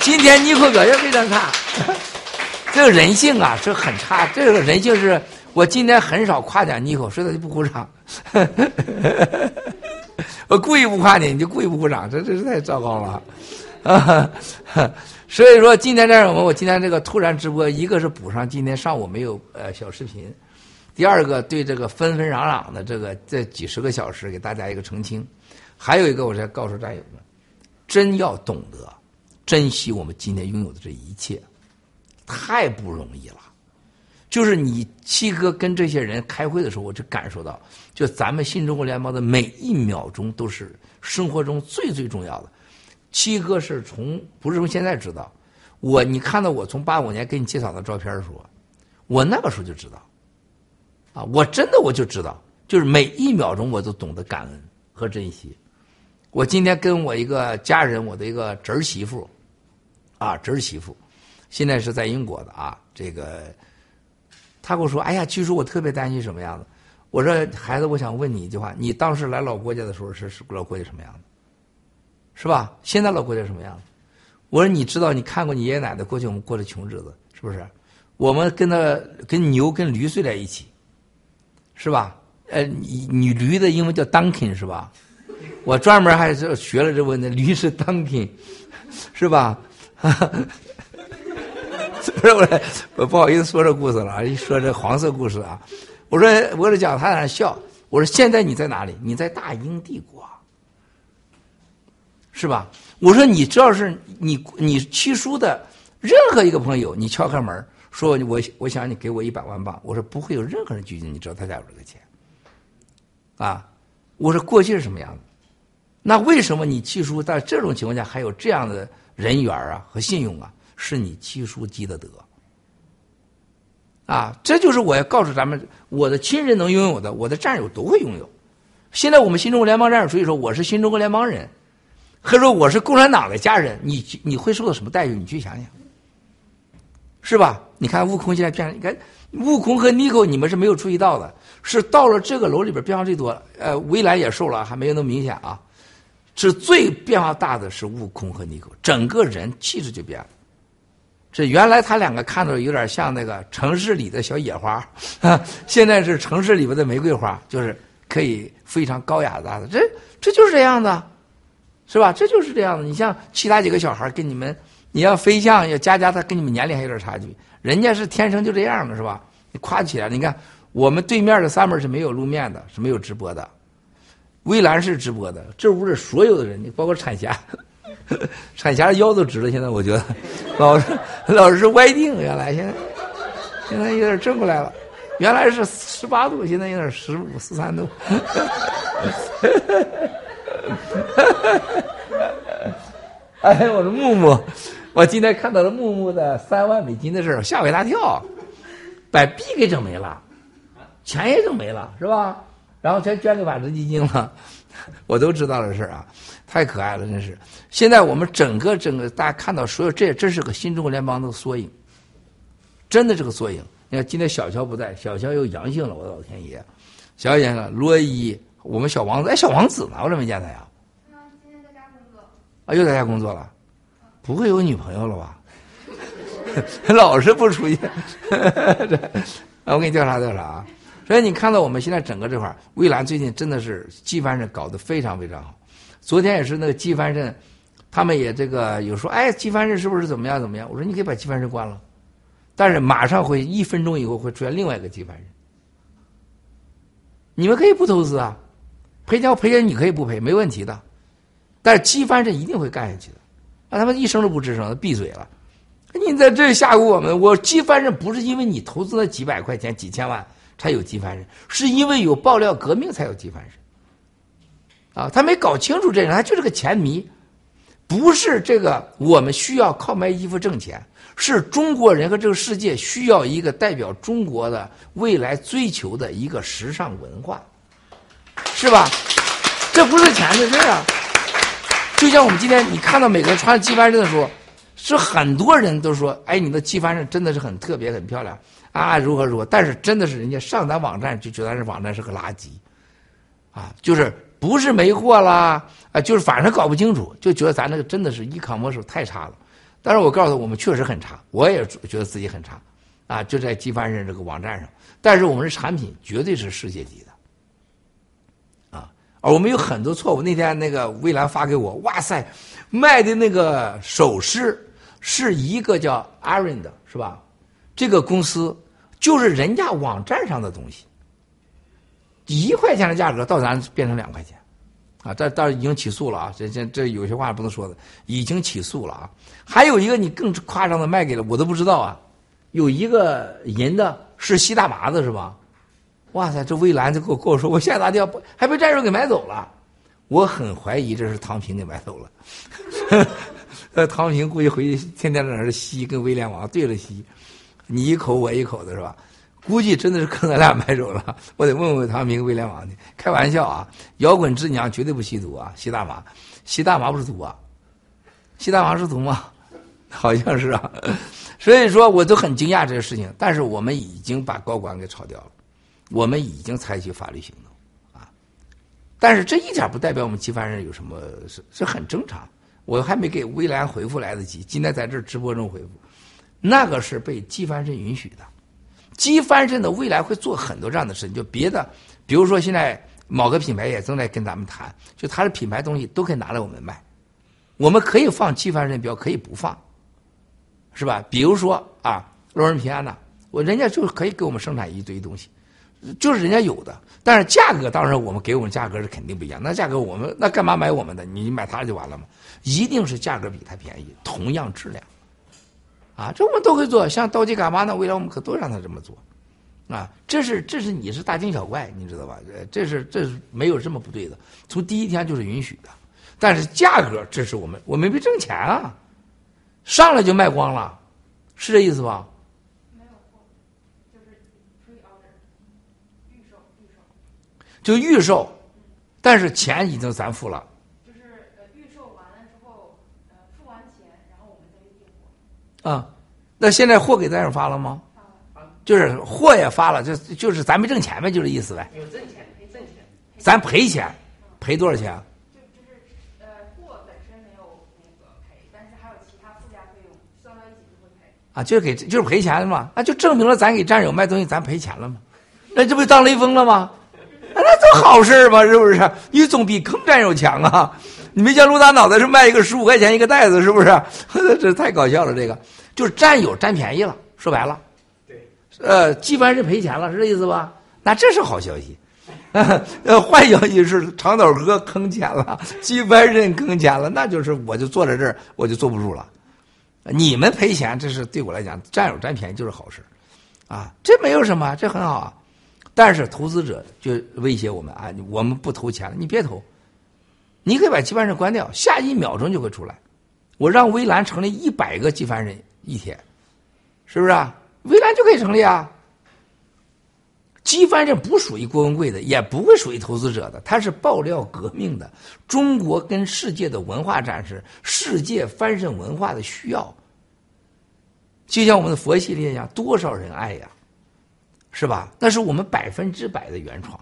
今天尼克表现非常差，这个人性啊，是很差。这个人性是我今天很少夸奖你一口，所以他就不鼓掌。我故意不夸你，你就故意不鼓掌，这这太糟糕了，啊！所以说今天这样，我我今天这个突然直播，一个是补上今天上午没有呃小视频，第二个对这个纷纷攘攘的这个这几十个小时给大家一个澄清，还有一个我再告诉战友们，真要懂得珍惜我们今天拥有的这一切，太不容易了。就是你七哥跟这些人开会的时候，我就感受到，就咱们新中国联邦的每一秒钟都是生活中最最重要的。七哥是从不是从现在知道，我你看到我从八五年给你介绍的照片的时候，我那个时候就知道，啊，我真的我就知道，就是每一秒钟我都懂得感恩和珍惜。我今天跟我一个家人，我的一个侄儿媳妇，啊，侄儿媳妇，现在是在英国的啊，这个。他跟我说：“哎呀，其实我特别担心什么样子。”我说：“孩子，我想问你一句话，你当时来老郭家的时候是是老郭家什么样子？是吧？现在老郭家什么样子？”我说：“你知道，你看过你爷爷奶奶过去我们过的穷日子，是不是？我们跟他跟牛跟驴睡在一起，是吧？呃，你你驴的英文叫 Dunkin 是吧？我专门还是学了这问题，驴是 Dunkin，是吧？” 不是我，我不好意思说这故事了啊！一说这黄色故事啊，我说我这讲他在那笑。我说现在你在哪里？你在大英帝国，是吧？我说你只要是你你七叔的任何一个朋友，你敲开门说我我想你给我一百万镑，我说不会有任何人拒绝你，知道他家有这个钱。啊，我说过去是什么样子？那为什么你七叔在这种情况下还有这样的人缘啊和信用啊？是你契叔积的德。啊，这就是我要告诉咱们，我的亲人能拥有的，我的战友都会拥有。现在我们新中国联邦战友，所以说我是新中国联邦人，或者说我是共产党的家人，你你会受到什么待遇？你去想想，是吧？你看悟空现在变成，你看悟空和尼克，你们是没有注意到的，是到了这个楼里边变化最多。呃，围栏也瘦了，还没有那么明显啊。是最变化大的是悟空和尼克，整个人气质就变了。这原来他两个看着有点像那个城市里的小野花，现在是城市里边的玫瑰花，就是可以非常高雅的。这这就是这样的，是吧？这就是这样的。你像其他几个小孩跟你们，你要飞象要佳佳，他跟你们年龄还有点差距，人家是天生就这样的，是吧？你夸起来，你看我们对面的 summer 是没有露面的，是没有直播的，微蓝是直播的，这屋里所有的人，你包括产霞。产霞腰都直了，现在我觉得老是老是歪腚，原来现在现在有点正过来了，原来是十八度，现在有点十五十三度。哎，我说木木，我今天看到了木木的三万美金的事儿，吓我一大跳，把币给整没了，钱也整没了，是吧？然后全捐给晚殖基金了，我都知道的事儿啊。太可爱了，真是！现在我们整个整个大家看到所有这，这是个新中国联邦的缩影，真的是个缩影。你看今天小乔不在，小乔又阳性了，我的老天爷！小姐呢？罗伊，我们小王子，哎，小王子呢？我怎么没见他呀？啊，今天在家工作。啊，又在家工作了？不会有女朋友了吧？老是不出现。啊，我给你调查调查啊！所以你看到我们现在整个这块蔚蓝最近真的是基本上搞得非常非常好。昨天也是那个机翻身，他们也这个有说，哎，机翻身是不是怎么样怎么样？我说你可以把机翻身关了，但是马上会一分钟以后会出现另外一个机翻身。你们可以不投资啊，赔钱赔钱你可以不赔，没问题的，但是机翻身一定会干下去的，让他们一声都不吱声，闭嘴了。你在这吓唬我们，我机翻身不是因为你投资了几百块钱几千万才有机翻人，是因为有爆料革命才有机翻人。啊，他没搞清楚这人，他就是个钱迷，不是这个。我们需要靠卖衣服挣钱，是中国人和这个世界需要一个代表中国的未来追求的一个时尚文化，是吧？这不是钱的事啊。就像我们今天你看到每个人穿机翻身的时候，是很多人都说：“哎，你的机翻身真的是很特别、很漂亮啊，如何如何。”但是真的是人家上咱网站就觉得这网站是个垃圾，啊，就是。不是没货啦，啊，就是反正搞不清楚，就觉得咱那个真的是依靠模式太差了。但是我告诉他，我们确实很差，我也觉得自己很差，啊，就在机翻人这个网站上。但是我们的产品绝对是世界级的，啊，而我们有很多错误。那天那个蔚蓝发给我，哇塞，卖的那个首饰是一个叫 Aaron 的，是吧？这个公司就是人家网站上的东西。一块钱的价格到咱变成两块钱，啊，这这已经起诉了啊！这这这有些话不能说的，已经起诉了啊！还有一个你更夸张的卖给了我都不知道啊！有一个银的是吸大麻的是吧？哇塞，这蔚蓝就给我跟我说，我现在打电话还被战友给买走了，我很怀疑这是唐平给买走了。呃，唐平估计回去天天在那吸，跟威廉王对着吸，你一口我一口的是吧？估计真的是坑咱俩买走了，我得问问唐明、威廉王去。开玩笑啊，摇滚之娘绝对不吸毒啊，吸大麻，吸大麻不是毒啊，吸大麻是毒吗？好像是啊，所以说我都很惊讶这个事情。但是我们已经把高管给炒掉了，我们已经采取法律行动啊。但是这一点不代表我们机翻人有什么是是很正常。我还没给威廉回复来得及，今天在这直播中回复，那个是被机翻身允许的。机翻身的未来会做很多这样的事情，就别的，比如说现在某个品牌也正在跟咱们谈，就他的品牌东西都可以拿来我们卖，我们可以放机翻身标，可以不放，是吧？比如说啊，洛人平安呐，我人家就可以给我们生产一堆东西，就是人家有的，但是价格当然我们给我们价格是肯定不一样，那价格我们那干嘛买我们的？你买它就完了吗？一定是价格比它便宜，同样质量。啊，这我们都会做。像刀鸡干嘛呢？未来我们可都让他这么做，啊，这是这是你是大惊小怪，你知道吧？这是这是没有这么不对的，从第一天就是允许的。但是价格，这是我们我们没挣钱啊，上来就卖光了，是这意思吧？没有货，就是 pre order，预售预售，就预售，但是钱已经咱付了。就是呃预售完了之后，呃付完钱，然后我们再去订货。啊，那现在货给咱这发了吗？发了，就是货也发了，就就是咱没挣钱呗，就这意思呗。有挣钱没挣钱，咱赔钱，赔多少钱？就就是呃货本身没有那个赔，但是还有其他附加费用，算到一起就会赔。啊，就是给就是赔钱了嘛，那就证明了咱给战友卖东西，咱赔钱了嘛，那这不当雷锋了吗？那这好事儿嘛，是不是？你总比坑战友强啊！你没见陆大脑袋是卖一个十五块钱一个袋子，是不是？这太搞笑了，这个就是战友占便宜了，说白了，对，呃，基凡是赔钱了，是这意思吧？那这是好消息。呃，坏消息是长岛哥坑钱了，基凡人坑钱了，那就是我就坐在这儿，我就坐不住了。你们赔钱，这是对我来讲，占有占便宜就是好事，啊，这没有什么，这很好啊。但是投资者就威胁我们啊，我们不投钱了，你别投，你可以把基凡人关掉，下一秒钟就会出来。我让微蓝成立一百个基凡人一天，是不是啊？微蓝就可以成立啊。基凡人不属于郭文贵的，也不会属于投资者的，他是爆料革命的，中国跟世界的文化展示，世界翻身文化的需要。就像我们的佛系列一样，多少人爱呀，是吧？那是我们百分之百的原创，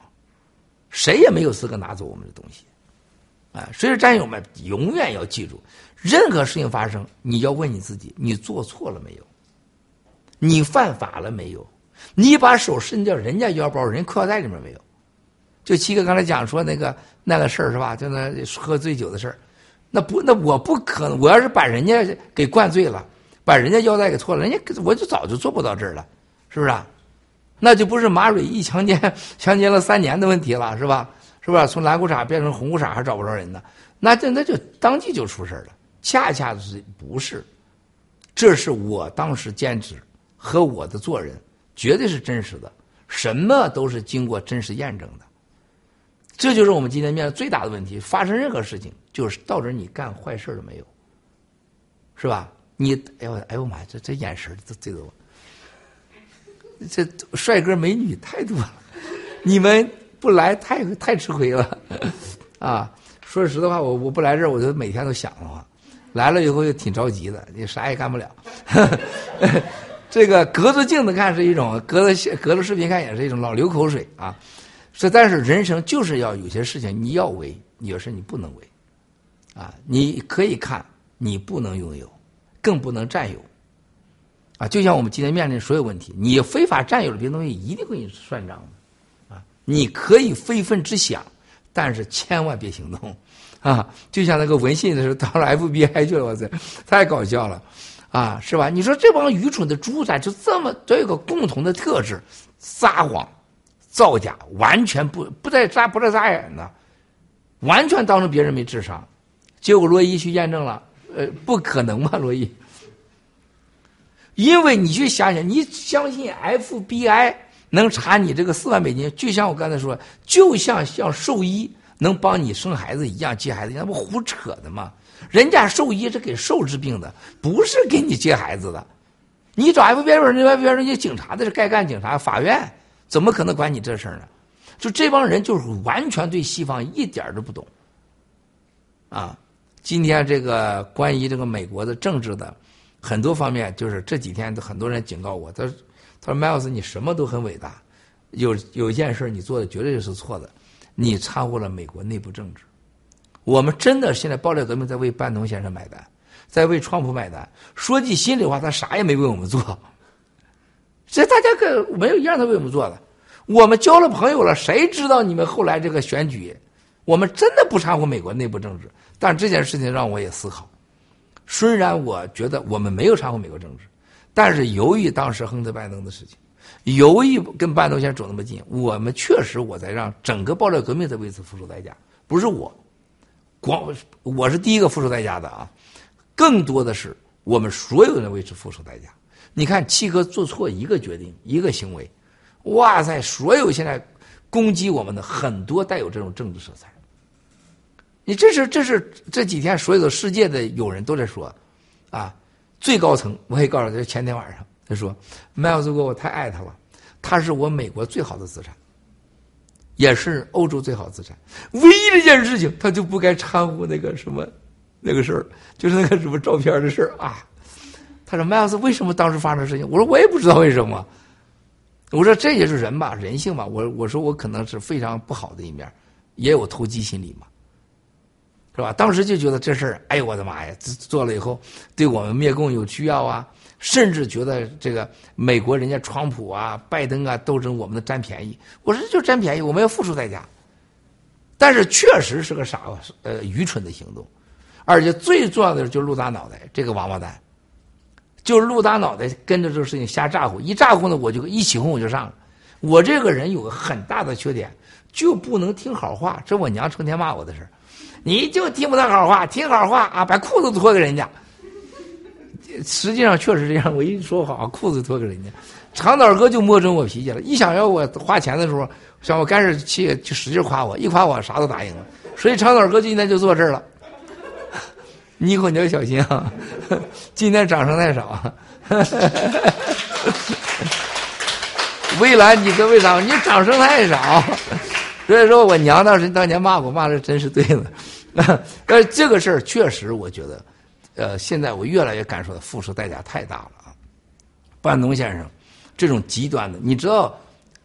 谁也没有资格拿走我们的东西。啊，所以说战友们永远要记住，任何事情发生，你要问你自己：你做错了没有？你犯法了没有？你把手伸到人家腰包、人裤腰带里面没有？就七哥刚才讲说那个那个事儿是吧？就那喝醉酒的事儿，那不那我不可能，我要是把人家给灌醉了，把人家腰带给错了，人家我就早就做不到这儿了，是不是、啊？那就不是马蕊一强奸强奸了三年的问题了，是吧？是吧？从蓝裤衩变成红裤衩还找不着人呢，那这那就当即就出事了。恰恰是不是？这是我当时坚持和我的做人。绝对是真实的，什么都是经过真实验证的。这就是我们今天面临最大的问题。发生任何事情，就是到底你干坏事了没有？是吧？你哎呦哎呦妈呀，这这眼神这这个，这帅哥美女太多了，你们不来太太吃亏了 啊！说实的话，我我不来这儿，我就每天都想的话，来了以后又挺着急的，你啥也干不了。这个隔着镜子看是一种，隔着隔着视频看也是一种，老流口水啊。实在是人生就是要有些事情你要为，有些你不能为，啊，你可以看，你不能拥有，更不能占有，啊，就像我们今天面临所有问题，你非法占有了别的东西，一定会给你算账的，你可以非分之想，但是千万别行动，啊，就像那个文信的时候到了 FBI 去了，我操，太搞笑了。啊，是吧？你说这帮愚蠢的猪仔就这么都有个共同的特质：撒谎、造假，完全不不带眨不带眨眼的，完全当成别人没智商。结果罗伊去验证了，呃，不可能嘛，罗伊。因为你去想想，你相信 FBI 能查你这个四万美金，就像我刚才说，就像像兽医能帮你生孩子一样、接孩子，那不胡扯的吗？人家兽医是给兽治病的，不是给你接孩子的。你找 FBI 人家 FBI 人家警察的是该干警察，法院怎么可能管你这事儿呢？就这帮人就是完全对西方一点都不懂。啊，今天这个关于这个美国的政治的很多方面，就是这几天很多人警告我，他：“他说 Miles，你什么都很伟大，有有一件事你做的绝对是错的，你掺和了美国内部政治。”我们真的现在爆料革命在为班农先生买单，在为川普买单。说句心里话，他啥也没为我们做。这大家可没有一样他为我们做的。我们交了朋友了，谁知道你们后来这个选举？我们真的不掺和美国内部政治。但这件事情让我也思考。虽然我觉得我们没有掺和美国政治，但是由于当时亨特拜登的事情，由于跟班农先走那么近，我们确实我在让整个爆料革命在为此付出代价，不是我。光我是第一个付出代价的啊，更多的是我们所有人为此付出代价。你看七哥做错一个决定，一个行为，哇塞！所有现在攻击我们的很多带有这种政治色彩。你这是这是这几天所有的世界的友人都在说，啊，最高层我也告诉他，前天晚上他说，麦尔斯哥我太爱他了，他是我美国最好的资产，也是欧洲最好的资产。唯一的一件事情，他就不该掺和那个什么那个事儿，就是那个什么照片的事儿啊。他说麦尔斯为什么当时发生事情？我说我也不知道为什么。我说这也是人吧，人性吧。我我说我可能是非常不好的一面，也有投机心理嘛。是吧？当时就觉得这事儿，哎呦我的妈呀！做了以后，对我们灭共有需要啊，甚至觉得这个美国人家川普啊、拜登啊斗争，我们的占便宜。我说就占便宜，我们要付出代价。但是确实是个傻呃愚蠢的行动，而且最重要的就是陆大脑袋这个王八蛋，就是陆大脑袋跟着这个事情瞎咋呼，一咋呼呢，我就一起哄我就上了。我这个人有个很大的缺点，就不能听好话，这我娘成天骂我的事儿。你就听不到好话，听好话啊，把裤子脱给人家。实际上确实这样，我一说好，裤子脱给人家。长岛哥就摸准我脾气了，一想要我花钱的时候，想我干事去就使劲夸我，一夸我啥都答应了。所以长岛哥今天就坐这儿了。你以后你要小心啊，今天掌声太少。蔚蓝，你哥为啥？你掌声太少。所以说我娘当时当年骂我骂的真是对了，但是这个事儿确实我觉得，呃，现在我越来越感受到付出代价太大了啊。班农先生这种极端的，你知道，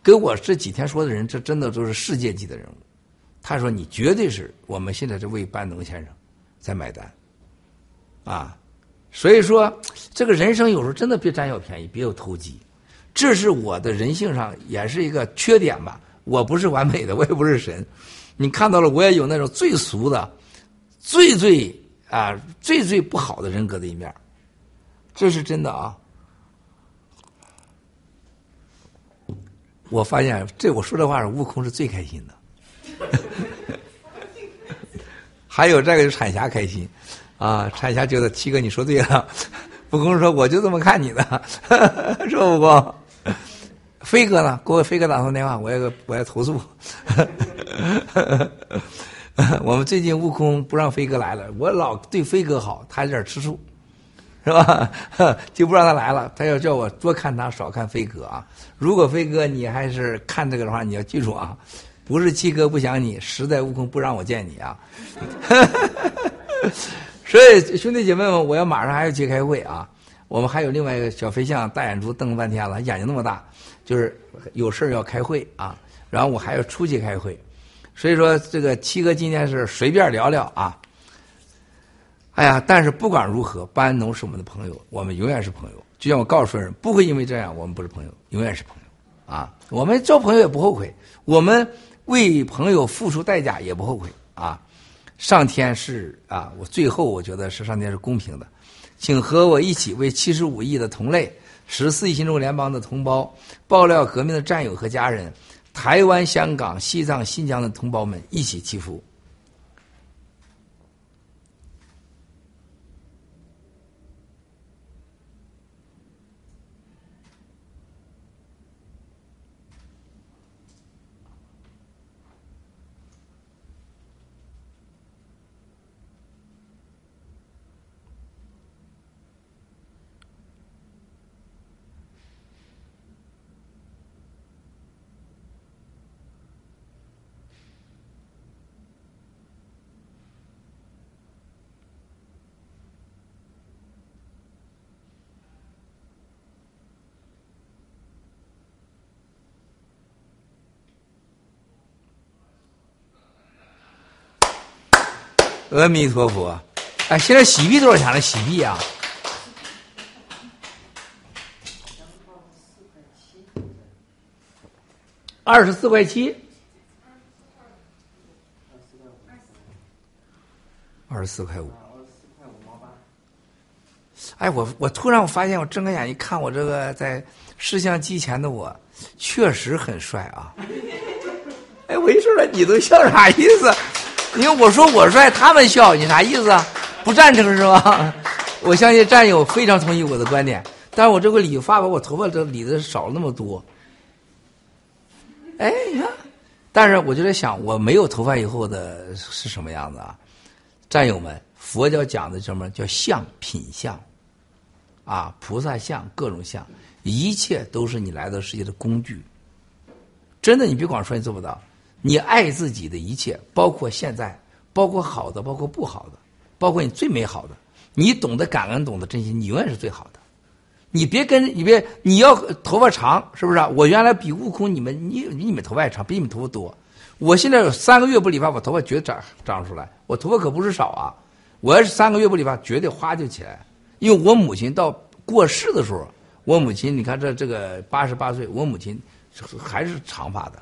跟我这几天说的人，这真的都是世界级的人物。他说你绝对是我们现在这为班农先生在买单，啊，所以说这个人生有时候真的别占小便宜，别有投机，这是我的人性上也是一个缺点吧。我不是完美的，我也不是神。你看到了，我也有那种最俗的、最最啊、最最不好的人格的一面，这是真的啊。我发现，这我说这话是，悟空是最开心的。还有这个是彩霞开心啊，彩霞觉得七哥你说对了。悟空说：“我就这么看你的，是悟空。”飞哥呢？给我飞哥打通电话，我要 我要投诉。我们最近悟空不让飞哥来了，我老对飞哥好，他有点吃醋，是吧？就不让他来了。他要叫我多看他，少看飞哥啊。如果飞哥你还是看这个的话，你要记住啊，不是七哥不想你，实在悟空不让我见你啊。所以兄弟姐妹们，我要马上还要去开会啊。我们还有另外一个小飞象，大眼珠瞪了半天了，眼睛那么大。就是有事要开会啊，然后我还要出去开会，所以说这个七哥今天是随便聊聊啊。哎呀，但是不管如何，班农是我们的朋友，我们永远是朋友。就像我告诉人，不会因为这样我们不是朋友，永远是朋友啊。我们交朋友也不后悔，我们为朋友付出代价也不后悔啊。上天是啊，我最后我觉得是上天是公平的，请和我一起为七十五亿的同类。十四亿新中国联邦的同胞，爆料革命的战友和家人，台湾、香港、西藏、新疆的同胞们一起祈福。阿弥陀佛，哎，现在洗币多少钱了？洗币啊？二十四块七。二十四块五。哎，我我突然我发现，我睁开眼一看，我这个在摄像机前的我，确实很帅啊！哎，我一说了，你都笑啥意思？因为我说我帅，他们笑，你啥意思啊？不赞成是吧？我相信战友非常同意我的观点，但是我这个理发把我头发这理的少了那么多。哎，你看，但是我就在想，我没有头发以后的是什么样子啊？战友们，佛教讲的什么叫相品相，啊，菩萨相各种相，一切都是你来到世界的工具。真的，你别光说你做不到，你爱自己的一切，包括现在，包括好的，包括不好的，包括你最美好的，你懂得感恩，懂得珍惜，你永远是最好的。你别跟，你别，你要头发长，是不是？我原来比悟空你们，你比你们头发长，比你们头发多。我现在有三个月不理发，我头发绝对长长出来。我头发可不是少啊！我要是三个月不理发，绝对花就起来。因为我母亲到过世的时候，我母亲，你看这这个八十八岁，我母亲还是长发的，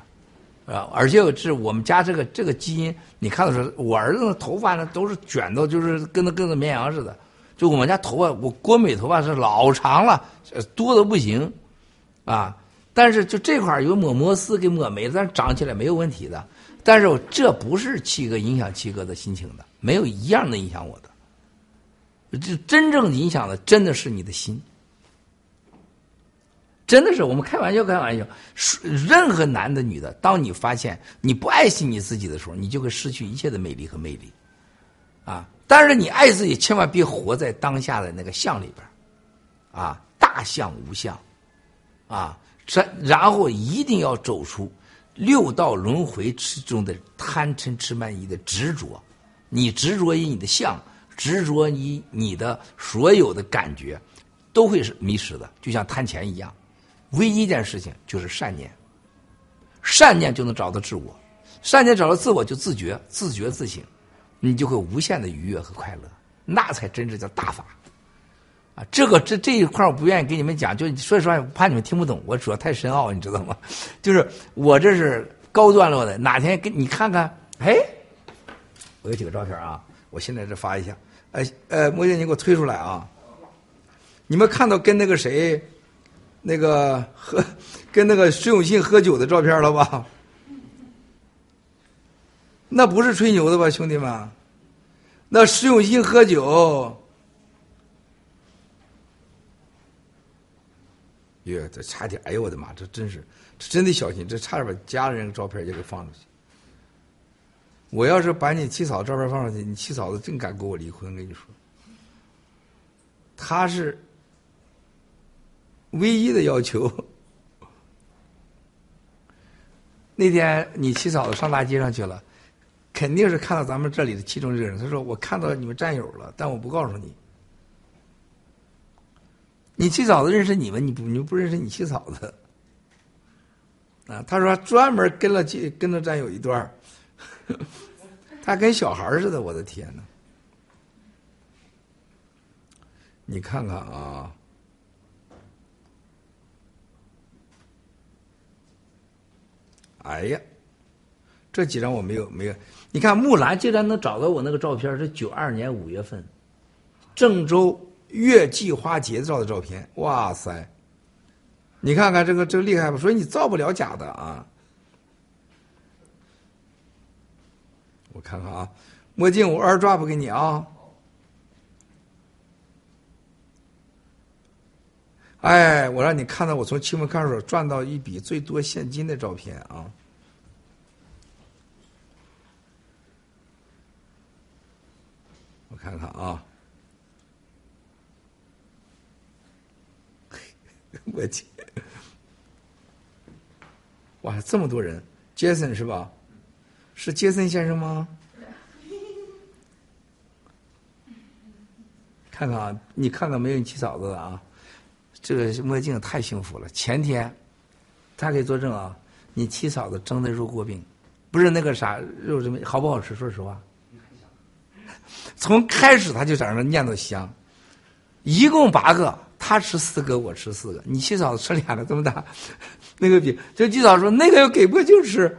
啊，而且是我们家这个这个基因，你看到说，我儿子的头发呢都是卷到，就是跟那跟那绵羊似的。就我们家头发，我郭美头发是老长了，多的不行，啊！但是就这块有抹摩丝给抹没了，但是长起来没有问题的。但是这不是七哥影响七哥的心情的，没有一样的影响我的。这真正影响的真的是你的心，真的是我们开玩笑开玩笑。任何男的女的，当你发现你不爱惜你自己的时候，你就会失去一切的美丽和魅力，啊！但是你爱自己，千万别活在当下的那个相里边啊，大相无相，啊，这然后一定要走出六道轮回之中的贪嗔痴慢疑的执着。你执着于你的相，执着于你的所有的感觉，都会是迷失的，就像贪钱一样。唯一一件事情就是善念，善念就能找到自我，善念找到自我就自觉，自觉自省。你就会无限的愉悦和快乐，那才真正叫大法，啊！这个这这一块我不愿意跟你们讲，就说实话，怕你们听不懂。我主要太深奥，你知道吗？就是我这是高段落的，哪天给你看看？哎，我有几个照片啊，我现在这发一下。哎呃，莫姐，你给我推出来啊！你们看到跟那个谁，那个喝跟那个石永信喝酒的照片了吧？那不是吹牛的吧，兄弟们？那石永信喝酒，哟，这差点！哎呦，我的妈，这真是，这真得小心，这差点把家人照片也给放出去。我要是把你七嫂照片放上去，你七嫂子真敢跟我离婚，跟你说。他是唯一的要求。那天你七嫂子上大街上去了。肯定是看到咱们这里的其中一个人。他说：“我看到你们战友了，但我不告诉你。你七嫂子认识你们，你不你不认识你七嫂子啊？”他说：“专门跟了跟了战友一段 他跟小孩似的。我的天哪！你看看啊，哎呀，这几张我没有没有。”你看木兰竟然能找到我那个照片，是九二年五月份，郑州月季花节照的照片。哇塞！你看看这个这个厉害不？所以你造不了假的啊！我看看啊，墨镜我二 drop 给你啊。哎，我让你看到我从期末看守所赚到一笔最多现金的照片啊！我看看啊，我去，哇，这么多人，杰森是吧？是杰森先生吗？看看啊，你看看没有你七嫂子的啊？这个墨镜太幸福了。前天，他可以作证啊，你七嫂子蒸的肉锅饼，不是那个啥肉什么好不好吃？说实话。从开始他就在那念叨香，一共八个，他吃四个，我吃四个，你七嫂子吃两个这么大，那个饼，就七嫂说那个要给墨镜吃，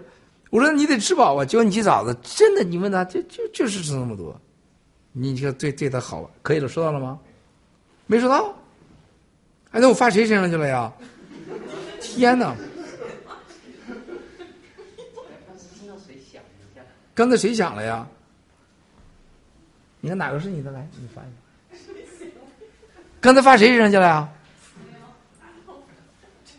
我说你得吃饱啊，结果你七嫂子真的，你问他就就就是吃那么多，你就对对他好，可以了，收到了吗？没收到，哎，那我发谁身上去了呀？天哪！刚才谁响了呀？你看哪个是你的？来，你发一下。刚才发谁身上去了呀？